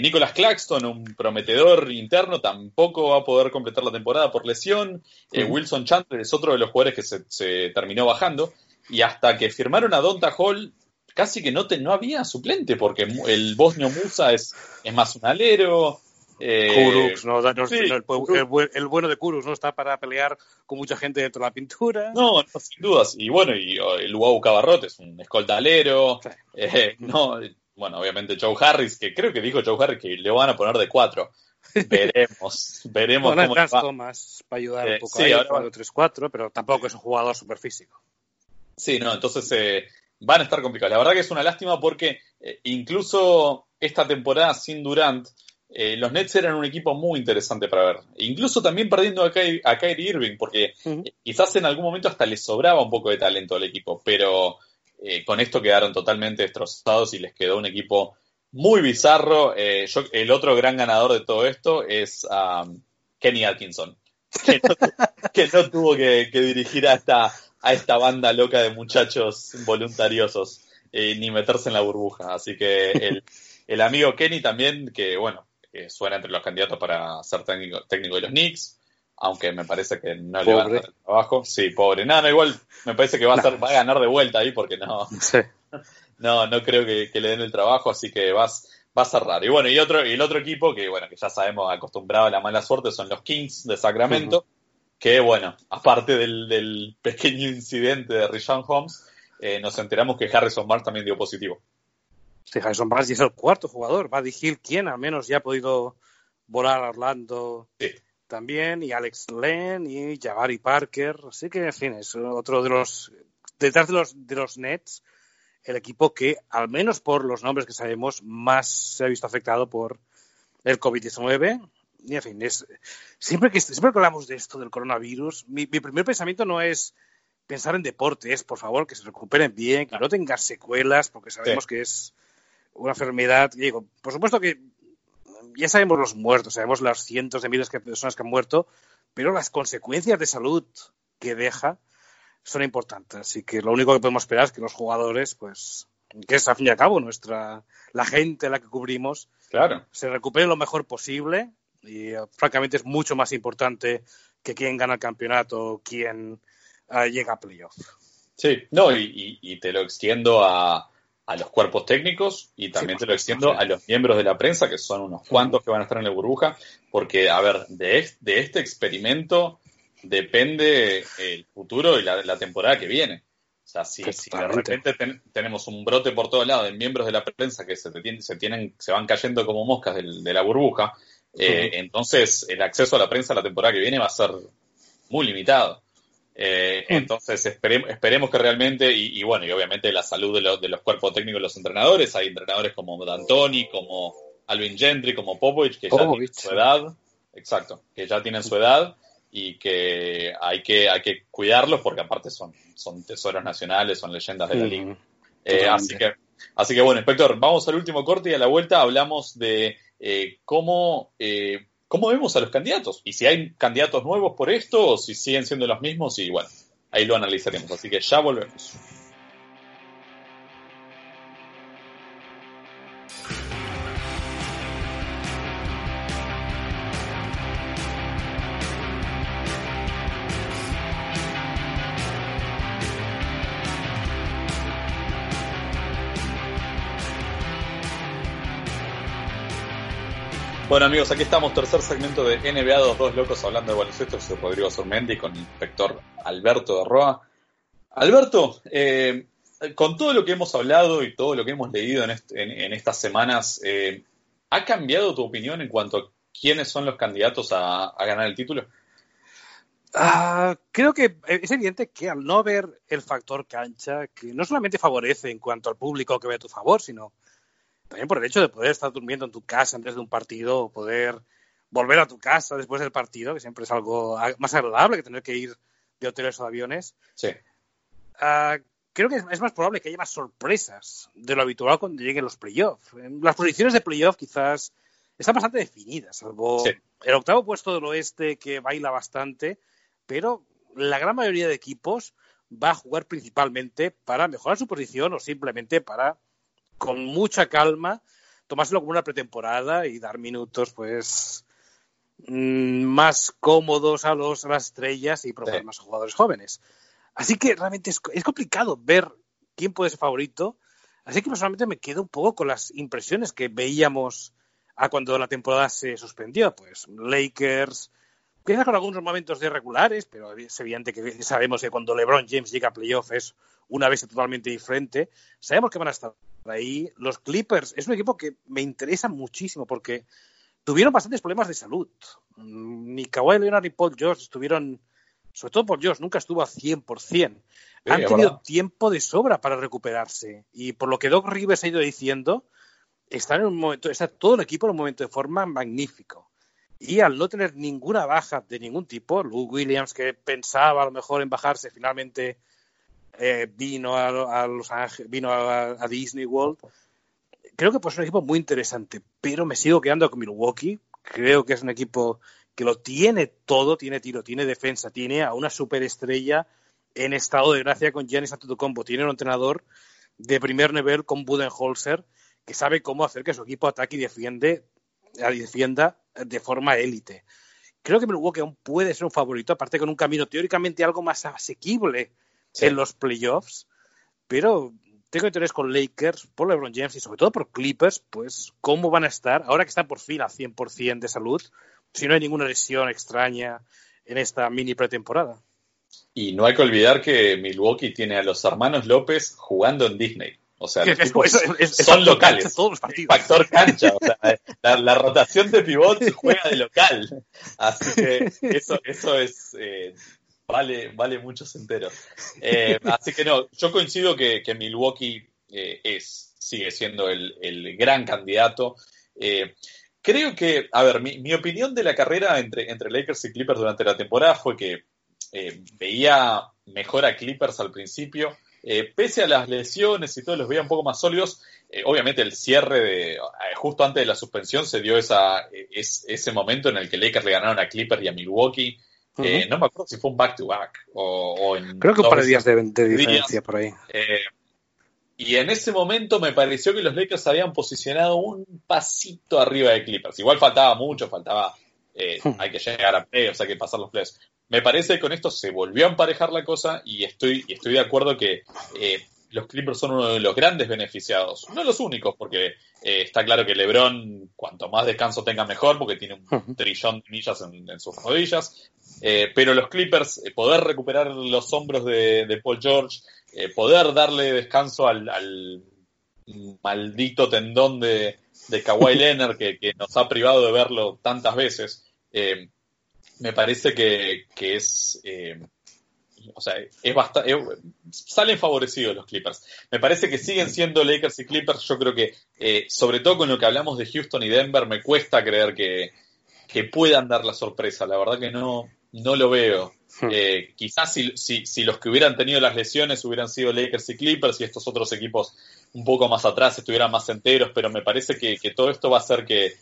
Nicholas Claxton, un prometedor interno, tampoco va a poder completar la temporada por lesión. Wilson Chandler es otro de los jugadores que se, se terminó bajando. Y hasta que firmaron a Donta Hall, casi que no, te, no había suplente, porque el bosnio Musa es, es más un alero. Eh, Kuruks, ¿no? No, no, sí, el, bueno de Kurus no está para pelear con mucha gente dentro de la pintura. No, no, sin dudas. Y bueno, y el Uau Cabarrot es un escoltalero. Sí. Eh, no, bueno, obviamente Joe Harris, que creo que dijo Joe Harris que le van a poner de cuatro. Veremos, veremos Bueno, cómo va. Thomas para ayudar Eh, un poco sí, ahí, ahora- 4-3-4, pero tampoco es un jugador súper físico. Sí, no, entonces eh, van a estar complicados. La verdad que es una lástima porque eh, incluso esta temporada sin Durant, eh, los Nets eran un equipo muy interesante para ver. Incluso también perdiendo a, Ky- a Kyrie Irving, porque quizás en algún momento hasta les sobraba un poco de talento al equipo, pero eh, con esto quedaron totalmente destrozados y les quedó un equipo muy bizarro. Eh, yo- el otro gran ganador de todo esto es um, Kenny Atkinson, que no, que no tuvo que, que dirigir a esta, a esta banda loca de muchachos voluntariosos ni meterse en la burbuja. Así que el, el amigo Kenny también, que bueno, que suena entre los candidatos para ser técnico, técnico de los Knicks, aunque me parece que no le van a Pobre. dar el trabajo. Sí, pobre. No, no, igual me parece que va a, ser, va a ganar de vuelta ahí porque no, Sí. no, no creo que, que le den el trabajo, así que vas, va a ser raro. Y bueno, y otro, y el otro equipo que bueno, que ya sabemos acostumbrado a la mala suerte son los Kings de Sacramento, que bueno, aparte del, del pequeño incidente de Richard Holmes, eh, nos enteramos que Harrison Barnes también dio positivo. Sí, Harrison Barnes es el cuarto jugador. Buddy Hill, quien al menos ya ha podido volar a Orlando Sí. también, y Alex Len y Jabari Parker. Así que, en fin, es otro de los. Detrás de los, de los Nets, el equipo que, al menos por los nombres que sabemos, más se ha visto afectado por el COVID-19. Y, en fin, es, siempre, que, siempre que hablamos de esto, del coronavirus, mi, mi primer pensamiento no es pensar en deporte, es, por favor, que se recuperen bien, que no tengan secuelas, porque sabemos que es una enfermedad. Digo, por supuesto que ya sabemos los muertos, sabemos las cientos de miles de personas que han muerto, pero las consecuencias de salud que deja son importantes. Así que lo único que podemos esperar es que los jugadores, pues, que es al fin y al cabo nuestra, la gente a la que cubrimos, Claro. se recupere lo mejor posible y eh, francamente es mucho más importante que quién gana el campeonato o quién eh, llega a playoff. Sí, no, y, y- y te lo extiendo a, a los cuerpos técnicos y también te lo extiendo sí. a los miembros de la prensa, que son unos cuantos que van a estar en la burbuja, porque, a ver, de, es- de este experimento depende el futuro y la, la temporada que viene. O sea, si, si de repente ten- tenemos un brote por todos lados de miembros de la prensa que se, te tienen- se, tienen, se van cayendo como moscas de la burbuja, eh, entonces el acceso a la prensa la temporada que viene va a ser muy limitado. Eh, Mm. entonces esperemos, esperemos que realmente, y, y bueno, y obviamente la salud de, los- de los cuerpos técnicos de los entrenadores, hay entrenadores como D'Antoni, como Alvin Gentry, como Popovich, que ya tienen su edad, exacto, que ya tienen su edad y que hay que, hay que cuidarlos porque aparte son, son tesoros nacionales, son leyendas de la liga. Mm, Eh, así que, así que bueno, inspector, vamos al último corte y a la vuelta hablamos de eh, cómo, cómo vemos a los candidatos y si hay candidatos nuevos por esto o si siguen siendo los mismos y bueno, ahí lo analizaremos. Así que ya volvemos. Bueno amigos, aquí estamos, tercer segmento de NBA, dos, dos locos hablando de baloncesto, soy Rodrigo Sormendi con el inspector Alberto de Roa. Alberto, eh, con todo lo que hemos hablado y todo lo que hemos leído en, est- en- en estas semanas, eh, ¿ha cambiado tu opinión en cuanto a quiénes son los candidatos a, a ganar el título? Ah, creo que es evidente que al no ver el factor cancha, que no solamente favorece en cuanto al público que ve a tu favor, sino también por el hecho de poder estar durmiendo en tu casa antes de un partido o poder volver a tu casa después del partido, que siempre es algo más agradable que tener que ir de hoteles o de aviones. Sí, Ah, creo que es, más probable que haya más sorpresas de lo habitual cuando lleguen los playoffs. Las posiciones de playoff quizás están bastante definidas, salvo Sí. el octavo puesto del oeste que baila bastante, pero la gran mayoría de equipos va a jugar principalmente para mejorar su posición o simplemente para, con mucha calma, tomárselo como una pretemporada y dar minutos, pues mm, más cómodos a los a las estrellas y probar Sí. más jugadores jóvenes. Así que realmente es, es complicado ver quién puede ser favorito. Así que personalmente me quedo un poco con las impresiones que veíamos a cuando la temporada se suspendió. Pues Lakers, quizás con algunos momentos irregulares, pero es evidente que sabemos que cuando LeBron James llega a playoff es una vez totalmente diferente. Sabemos que van a estar ahí. Los Clippers es un equipo que me interesa muchísimo porque tuvieron bastantes problemas de salud. Mm, Ni Kawhi Leonard ni Paul George estuvieron, sobre todo Paul George, nunca estuvo a 100%. Sí, Han tenido verdad. tiempo de sobra para recuperarse. Y por lo que Doc Rivers ha ido diciendo, están en un momento, está todo el equipo en un momento de forma magnífico. Y al no tener ninguna baja de ningún tipo, Lou Williams, que pensaba a lo mejor en bajarse, finalmente eh, vino a, Los Disney World. Creo que pues es un equipo muy interesante, pero me sigo quedando con Milwaukee. Creo que es un equipo que lo tiene todo, tiene tiro, tiene defensa, tiene a una superestrella en estado de gracia con Giannis Antetokounmpo, tiene un entrenador de primer nivel con Budenholzer que sabe cómo hacer que su equipo ataque y defiende defienda de forma élite. Creo que Milwaukee aún puede ser un favorito, aparte con un camino teóricamente algo más asequible Sí. en los playoffs, pero tengo interés con Lakers, por LeBron James y sobre todo por Clippers, pues cómo van a estar, ahora que están por fin al 100% de salud, si no hay ninguna lesión extraña en esta mini pretemporada. Y no hay que olvidar que Milwaukee tiene a los hermanos López jugando en Disney. O sea, los Es- tipos es- es- es son locales. cancha todos los partidos. Factor cancha. O sea, la, la rotación de pivots juega de local. Así que eso, eso es. eh, vale, vale muchos enteros. Eh, así que no, yo coincido que, que Milwaukee eh, es, sigue siendo el, el gran candidato. Eh, creo que, a ver, mi, mi opinión de la carrera entre, entre Lakers y Clippers durante la temporada fue que veía mejor a Clippers al principio. Pese a las lesiones y todo, los veía un poco más sólidos. Obviamente el cierre de justo antes de la suspensión se dio esa, es, ese momento en el que Lakers le ganaron a Clippers y a Milwaukee Eh, no me acuerdo si fue un back-to-back o, o en Creo que un par de días de, diferencia por ahí. Eh, y en ese momento me pareció que los Lakers habían posicionado un pasito arriba de Clippers. Igual faltaba mucho, faltaba. eh, Hmm. hay que llegar a playoffs, hay que pasar los playoffs. Me parece que con esto se volvió a emparejar la cosa y estoy, y estoy de acuerdo que eh, los Clippers son uno de los grandes beneficiados. No los únicos, porque eh, está claro que LeBron, cuanto más descanso tenga mejor, porque tiene un trillón de millas en, en sus rodillas. Eh, pero los Clippers, eh, poder recuperar los hombros de, de Paul George, poder darle descanso al, al maldito tendón de, de Kawhi Leonard que, que nos ha privado de verlo tantas veces, me parece que, que es, o sea, es bastante, salen favorecidos los Clippers. Me parece que siguen siendo Lakers y Clippers. Yo creo que, eh, sobre todo con lo que hablamos de Houston y Denver, me cuesta creer que, que puedan dar la sorpresa. La verdad que no, no lo veo. Hmm. Eh, quizás si, si, si los que hubieran tenido las lesiones hubieran sido Lakers y Clippers y estos otros equipos un poco más atrás estuvieran más enteros, pero me parece que, que todo esto va a hacer que,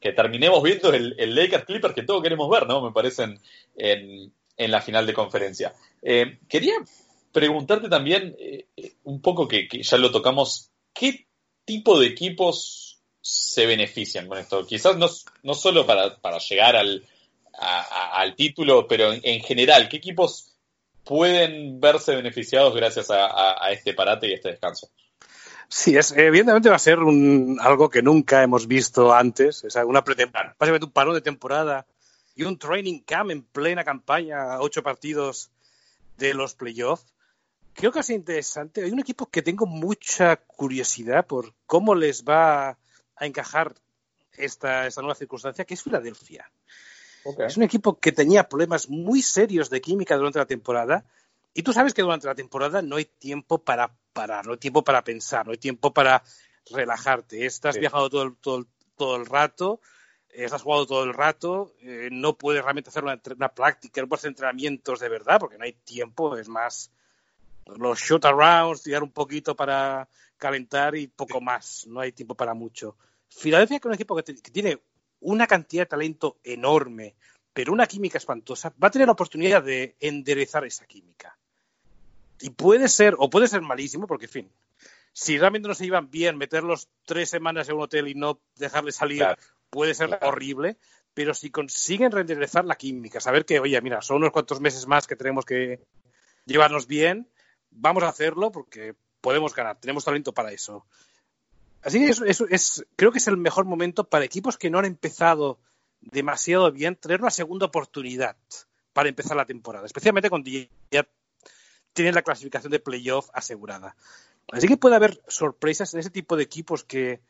que terminemos viendo el, el Lakers Clippers que todos queremos ver, ¿no? Me parece en, en, en la final de conferencia. Eh, quería preguntarte también eh, un poco que, que ya lo tocamos, ¿qué tipo de equipos se benefician con esto? Quizás no, no solo para, para llegar al, a- a- al título, pero en, en general, ¿qué equipos pueden verse beneficiados gracias a, a- a este parate y este descanso? Sí, es, evidentemente va a ser un, algo que nunca hemos visto antes. Es una pretemporada, básicamente un parón de temporada y un training camp en plena campaña, ocho partidos de los playoffs. Creo que ser interesante. Hay un equipo que tengo mucha curiosidad por cómo les va a encajar esta, esta nueva circunstancia, que es Filadelfia. Es un equipo que tenía problemas muy serios de química durante la temporada. Y tú sabes que durante la temporada no hay tiempo para parar, no hay tiempo para pensar, no hay tiempo para relajarte. Estás Sí. viajando todo el, todo, todo el rato, estás jugando todo el rato, eh, no puedes realmente hacer una, una práctica, no puedes hacer entrenamientos de verdad porque no hay tiempo, es más los shoot arounds, tirar un poquito para calentar y poco más, no hay tiempo para mucho. Filadelfia que es un equipo que, te- que tiene una cantidad de talento enorme, pero una química espantosa, va a tener la oportunidad de enderezar esa química. Y puede ser, o puede ser malísimo, porque, en fin, si realmente no se llevan bien, meterlos tres semanas en un hotel y no dejarles salir Claro. Puede ser Claro. horrible, pero si consiguen reenderezar la química, saber que, oye, mira, son unos cuantos meses más que tenemos que llevarnos bien, vamos a hacerlo porque podemos ganar, tenemos talento para eso. Así que eso, eso es, creo que es el mejor momento para equipos que no han empezado demasiado bien, tener una segunda oportunidad para empezar la temporada, especialmente cuando ya tienen la clasificación de playoff asegurada. Así que puede haber sorpresas en ese tipo de equipos que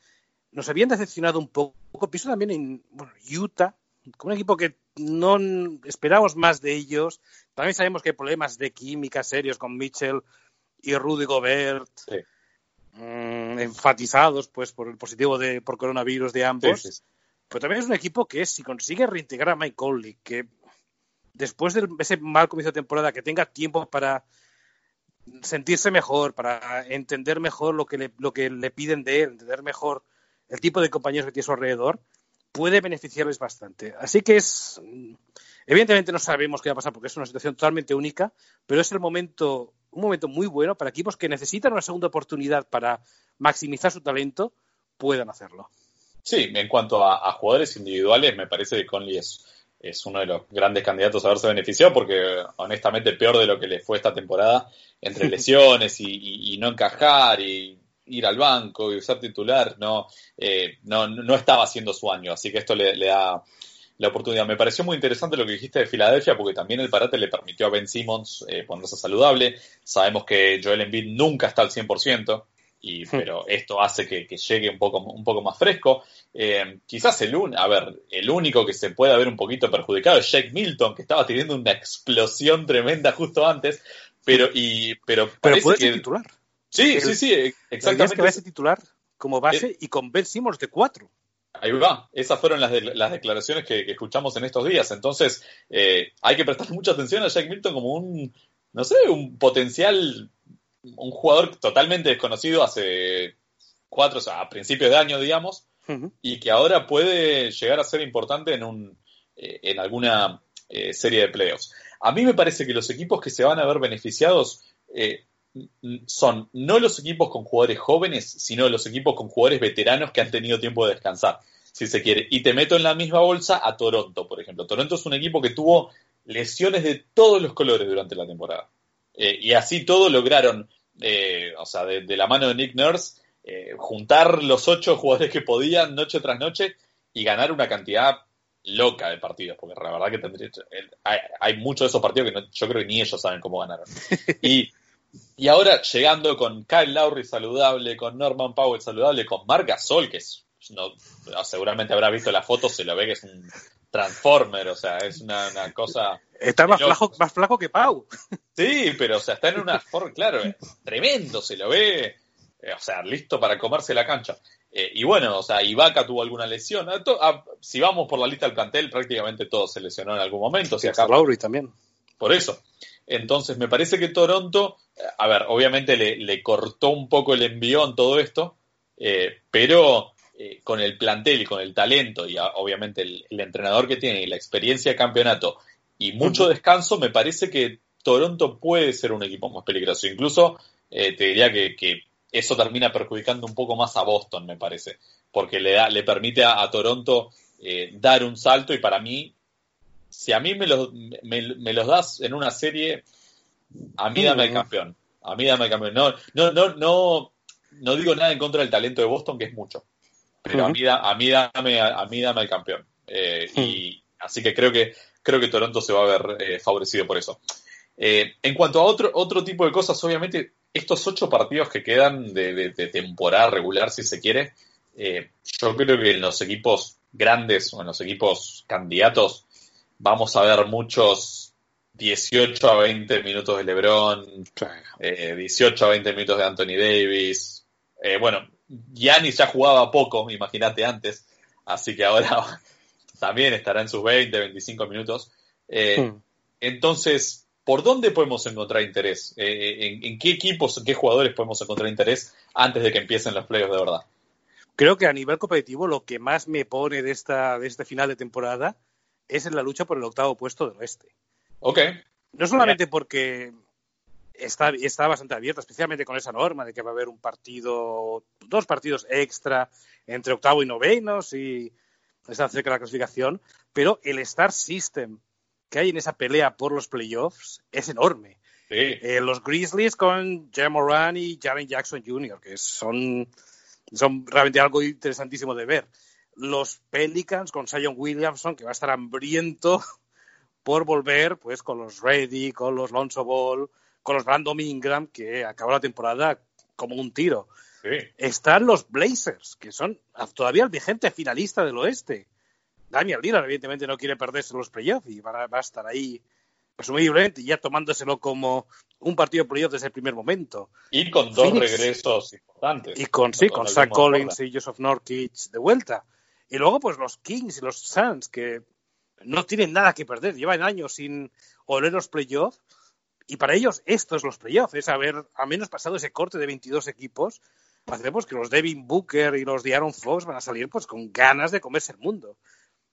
nos habían decepcionado un poco. Pienso también en bueno, Utah, como un equipo que no esperamos más de ellos. También sabemos que hay problemas de química serios con Mitchell y Rudy Gobert, Sí. mm, enfatizados pues por el positivo de por coronavirus de ambos. Sí, sí, sí. Pero también es un equipo que si consigue reintegrar a Mike Conley, que después de ese mal comienzo de temporada, que tenga tiempo para sentirse mejor, para entender mejor lo que le, lo que le piden de él, entender mejor el tipo de compañeros que tiene a su alrededor, puede beneficiarles bastante. Así que es, evidentemente no sabemos qué va a pasar porque es una situación totalmente única, pero es el momento, un momento muy bueno para equipos que necesitan una segunda oportunidad para maximizar su talento, puedan hacerlo. Sí, en cuanto a, a jugadores individuales, me parece que Conley es, es uno de los grandes candidatos a haberse beneficiado, porque honestamente peor de lo que le fue esta temporada, entre lesiones y, y- y no encajar y ir al banco y ser titular, no, eh, no, no estaba haciendo su año, así que esto le, le da la oportunidad. Me pareció muy interesante lo que dijiste de Filadelfia, porque también el parate le permitió a Ben Simmons eh, ponerse saludable. Sabemos que Joel Embiid nunca está al 100%, y, pero esto hace que, que llegue un poco, un poco más fresco. Eh, quizás el, un, a ver, el único que se puede ver un poquito perjudicado es Jake Milton, que estaba teniendo una explosión tremenda justo antes, pero, y, pero, puede que... ser titular. Sí, El- sí, sí, es que exactamente. va a ser titular como base y con Ben Simmons de cuatro. Ahí va, esas fueron las, de- las declaraciones que, que escuchamos en estos días. Entonces, eh, hay que prestar mucha atención a Jack Milton como un, no sé, un potencial, un jugador totalmente desconocido hace cuatro, o sea, a principios de año, digamos, y que ahora puede llegar a ser importante en un, eh, en alguna eh, serie de playoffs. A mí me parece que los equipos que se van a ver beneficiados eh, son no los equipos con jugadores jóvenes, sino los equipos con jugadores veteranos que han tenido tiempo de descansar, si se quiere. Y te meto en la misma bolsa a Toronto, por ejemplo. Toronto es un equipo que tuvo lesiones de todos los colores durante la temporada. Eh, y así todo lograron, eh, o sea, de, de, la mano de Nick Nurse, eh, juntar los ocho jugadores que podían noche tras noche y ganar una cantidad loca de partidos, porque la verdad que tendría, hay, hay muchos de esos partidos que no, yo creo que ni ellos saben cómo ganaron. Y, y ahora llegando con Kyle Lowry saludable, con Norman Powell saludable, con Marc Gasol, que es, no, seguramente habrá visto la foto, se lo ve que es un Transformer, o sea, es una, una cosa... Está más flaco, más flaco que Pau. Sí, pero o sea, está en una forma, claro, tremendo, se lo ve, eh, o sea, listo para comerse la cancha. Eh, y bueno, o sea, Ibaka tuvo alguna lesión. A a, si vamos por la lista del plantel, prácticamente todos se lesionó en algún momento. Sí, acá Lowry también. Por eso. Entonces, me parece que Toronto, a ver, obviamente le, le cortó un poco el envión todo esto, eh, pero eh, con el plantel y con el talento y a, obviamente el, el, entrenador que tiene y la experiencia de campeonato y mucho descanso, me parece que Toronto puede ser un equipo más peligroso. Incluso eh, te diría que, que, eso termina perjudicando un poco más a Boston, me parece, porque le, da, le permite a, a Toronto eh, dar un salto y para mí, si a mí me los, me, me los das en una serie, a mí dame el campeón. A mí dame el campeón. No, no, no, no, no digo nada en contra del talento de Boston, que es mucho. Pero uh -huh. a, mí, a, mí dame, a, a mí dame el campeón. Eh, uh -huh. Y así que creo que creo que Toronto se va a ver eh, favorecido por eso. Eh, en cuanto a otro, otro tipo de cosas, obviamente, estos ocho partidos que quedan de, de, de temporada regular, si se quiere, eh, yo creo que en los equipos grandes o en los equipos candidatos vamos a ver muchos 18 a 20 minutos de LeBron, eh, 18 a 20 minutos de Anthony Davis. Eh, bueno, Giannis ya jugaba poco, imagínate antes, así que ahora también estará en sus 20, 25 minutos. Eh, hmm. Entonces, ¿por dónde podemos encontrar interés? Eh, en, en, qué equipos, en qué jugadores podemos encontrar interés antes de que empiecen los playoffs de verdad? Creo que a nivel competitivo lo que más me pone de, esta, de este final de temporada es en la lucha por el octavo puesto del oeste. Ok. No solamente porque está, está bastante abierta, especialmente con esa norma de que va a haber un partido, dos partidos extra entre octavo y novenos y está cerca de la clasificación, pero el Star System que hay en esa pelea por los playoffs es enorme. Sí. Eh, los Grizzlies con Jam Moran y Jaren Jackson Jr., que son, son realmente algo interesantísimo de ver. Los Pelicans con Zion Williamson, que va a estar hambriento por volver pues con los Reddy, con los Lonzo Ball, con los Brandon Ingram, que acabó la temporada como un tiro. Sí. Están los Blazers, que son todavía el vigente finalista del oeste. Damian Lillard, evidentemente, no quiere perderse los playoffs y va a, va a, estar ahí, presumiblemente, ya tomándoselo como un partido de playoffs desde el primer momento. Y con dos Phoenix, regresos importantes. Y con, sí, con, con Zach Collins y Joseph Norkic de vuelta. Y luego, pues los Kings y los Suns, que no tienen nada que perder, llevan años sin oler los playoffs. Y para ellos, esto es los playoffs, es haber al menos pasado ese corte de 22 equipos hacemos que los Devin Booker y los de Aaron Fox van a salir pues con ganas de comerse el mundo.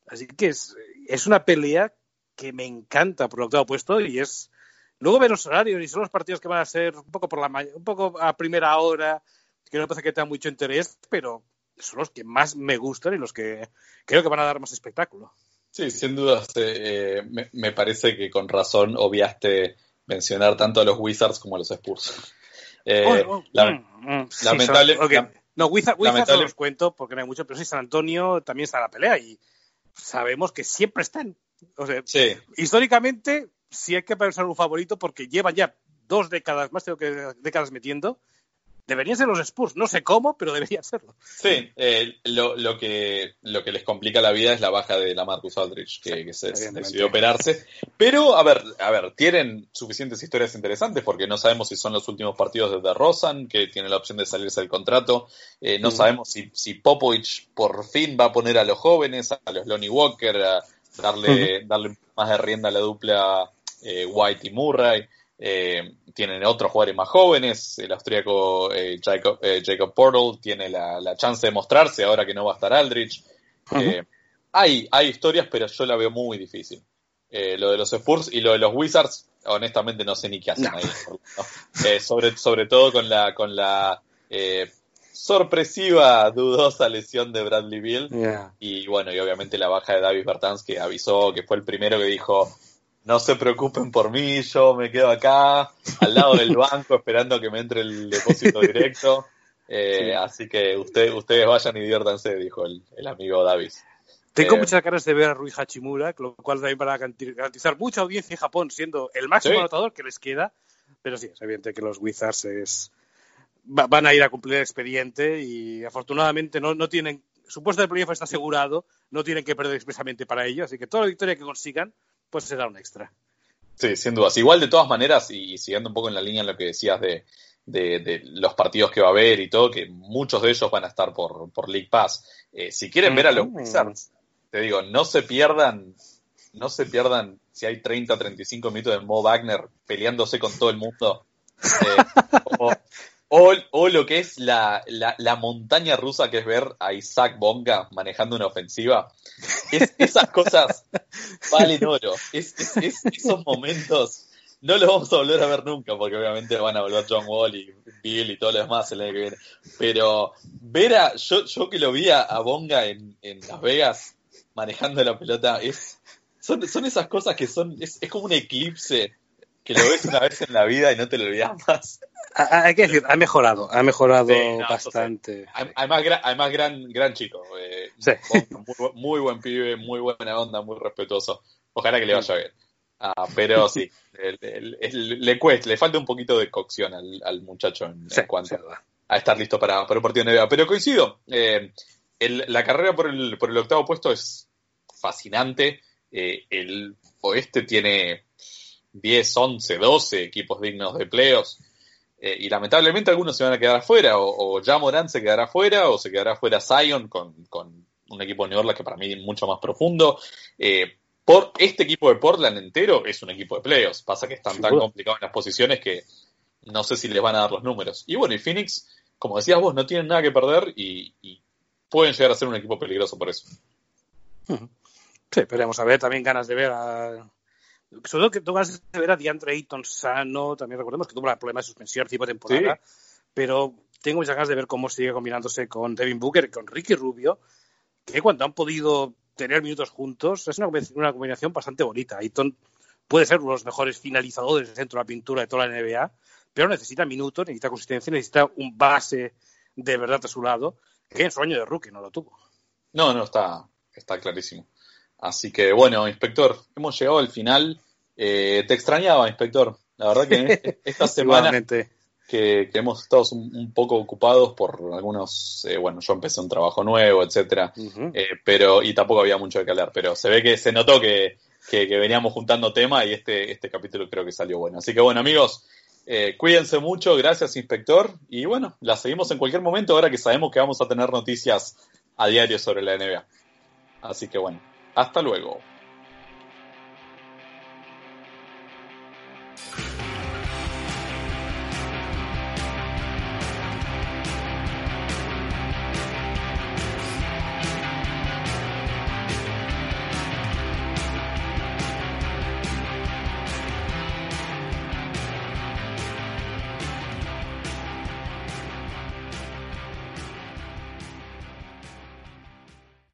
Así que es, es una pelea que me encanta por el octavo puesto y es luego ver los horarios y son los partidos que van a ser un poco por la un poco a primera hora que no parece que tengan mucho interés pero son los que más me gustan y los que creo que van a dar más espectáculo sí sin duda eh, me, me, parece que con razón obviaste mencionar tanto a los Wizards como a los Spurs eh, oh, oh, la, mm, mm, lamentable, sí, okay. no Wizards Wizard no los cuento porque no hay mucho pero sí San Antonio también está en la pelea y sabemos que siempre están. O sea, sí. históricamente sí hay que pensar un favorito porque llevan ya dos décadas, más tengo que décadas metiendo. Deberían ser los Spurs, no sé cómo, pero deberían serlo. Sí, eh, lo, lo, que, lo que les complica la vida es la baja de la Marcus Aldrich, que, que se decidió operarse. Pero, a ver, a ver, tienen suficientes historias interesantes porque no sabemos si son los últimos partidos de DeRozan, que tiene la opción de salirse del contrato. Eh, no sabemos si, si Popovich por fin va a poner a los jóvenes, a los Lonnie Walker, a darle, uh -huh. darle más de rienda a la dupla eh, White y Murray. Eh, tienen otros jugadores más jóvenes, el austríaco eh, Jacob, eh, Jacob, Portal tiene la, la, chance de mostrarse ahora que no va a estar Aldrich. Uh -huh. hay, hay historias, pero yo la veo muy difícil. eh, lo de los Spurs y lo de los Wizards, honestamente no sé ni qué hacen No. ahí. ¿no? Eh, sobre, sobre todo con la, con la eh, sorpresiva, dudosa lesión de Bradley Bill. Y bueno, y obviamente la baja de Davis Bertans, que avisó, que fue el primero que dijo, no se preocupen por mí, yo me quedo acá, al lado del banco, esperando que me entre el depósito directo. Eh, Sí. Así que usted, ustedes vayan y diviértanse, dijo el, el amigo Davis. Tengo Eh, muchas ganas de ver a Rui Hachimura, lo cual también para garanti- garantizar mucha audiencia en Japón, siendo el máximo Sí. anotador que les queda. Pero sí, es evidente que los Wizards es, va- van a ir a cumplir el expediente y afortunadamente no, no tienen. Su puesto de playoff está asegurado, no tienen que perder expresamente para ello, así que toda la victoria que consigan, pues será un extra. Sí, sin dudas. Igual, de todas maneras, y, y siguiendo un poco en la línea en lo que decías de, de- de los partidos que va a haber y todo, que muchos de ellos van a estar por, por League Pass. Eh, si quieren ver a los. Wizards, te digo, no se pierdan, no se pierdan si hay 30, 35 minutos de Mo Wagner peleándose con todo el mundo. Eh, o, o- o lo que es la, la, la montaña rusa que es ver a Isaac Bonga manejando una ofensiva. Es- esas cosas valen oro. Es, es- es- esos momentos no los vamos a volver a ver nunca, porque obviamente van a volver John Wall y Bill y todo lo demás el año que viene. Pero ver a, yo, yo que lo vi a, a Bonga en, en Las Vegas manejando la pelota, es, son, son esas cosas que son, es, es como un eclipse que lo ves una vez en la vida y no te lo olvidas más. Hay que decir, ha mejorado, ha mejorado Sí, no, eso bastante. Además, además gran, gran chico. eh, Sí. Muy, bu- muy buen pibe, muy buena onda, muy respetuoso. Ojalá que le vaya bien. Ah, pero sí, el- el- el- le cuesta, le falta un poquito de cocción al, al muchacho en, Sí, en cuanto a estar listo para, para un partido de NBA. Pero coincido, eh, el- la carrera por el, por el octavo puesto es fascinante. Eh, el oeste tiene 10, 11, 12 equipos dignos de playoffs. Eh, y lamentablemente algunos se van a quedar afuera, o, o ya Morán se quedará afuera, o se quedará afuera Zion con, con un equipo de New Orleans que para mí es mucho más profundo. Eh, por este equipo de Portland entero es un equipo de playoffs. Pasa que están tan complicados en las posiciones que no sé si les van a dar los números. Y bueno, y Phoenix, como decías vos, no tienen nada que perder y, y pueden llegar a ser un equipo peligroso por eso. Sí, veremos a ver, también ganas de ver a. Sobre todo que ganas de ver a DeAndre Ayton sano, también recordemos que tuvo un problema de suspensión tipo de temporada, pero tengo muchas ganas de ver cómo sigue combinándose con Devin Booker y con Ricky Rubio, que cuando han podido tener minutos juntos es una, combinación- una combinación bastante bonita. Ayton puede ser uno de los mejores finalizadores dentro de la pintura de toda la NBA, pero necesita minutos, necesita consistencia, necesita un base de verdad a su lado, que en su año de rookie no lo tuvo. No, no, está, está clarísimo. Así que bueno, inspector, hemos llegado al final. Eh, te extrañaba, inspector. La verdad que esta semana que, que hemos estado un, un poco ocupados por algunos, eh, bueno, yo empecé un trabajo nuevo, etcétera, eh, pero y tampoco había mucho qué hablar, pero se ve que se notó que, que, que veníamos juntando tema y este, este capítulo creo que salió bueno. Así que bueno, amigos, eh, cuídense mucho, gracias, inspector, y bueno, la seguimos en cualquier momento ahora que sabemos que vamos a tener noticias a diario sobre la NBA. Así que bueno, hasta luego.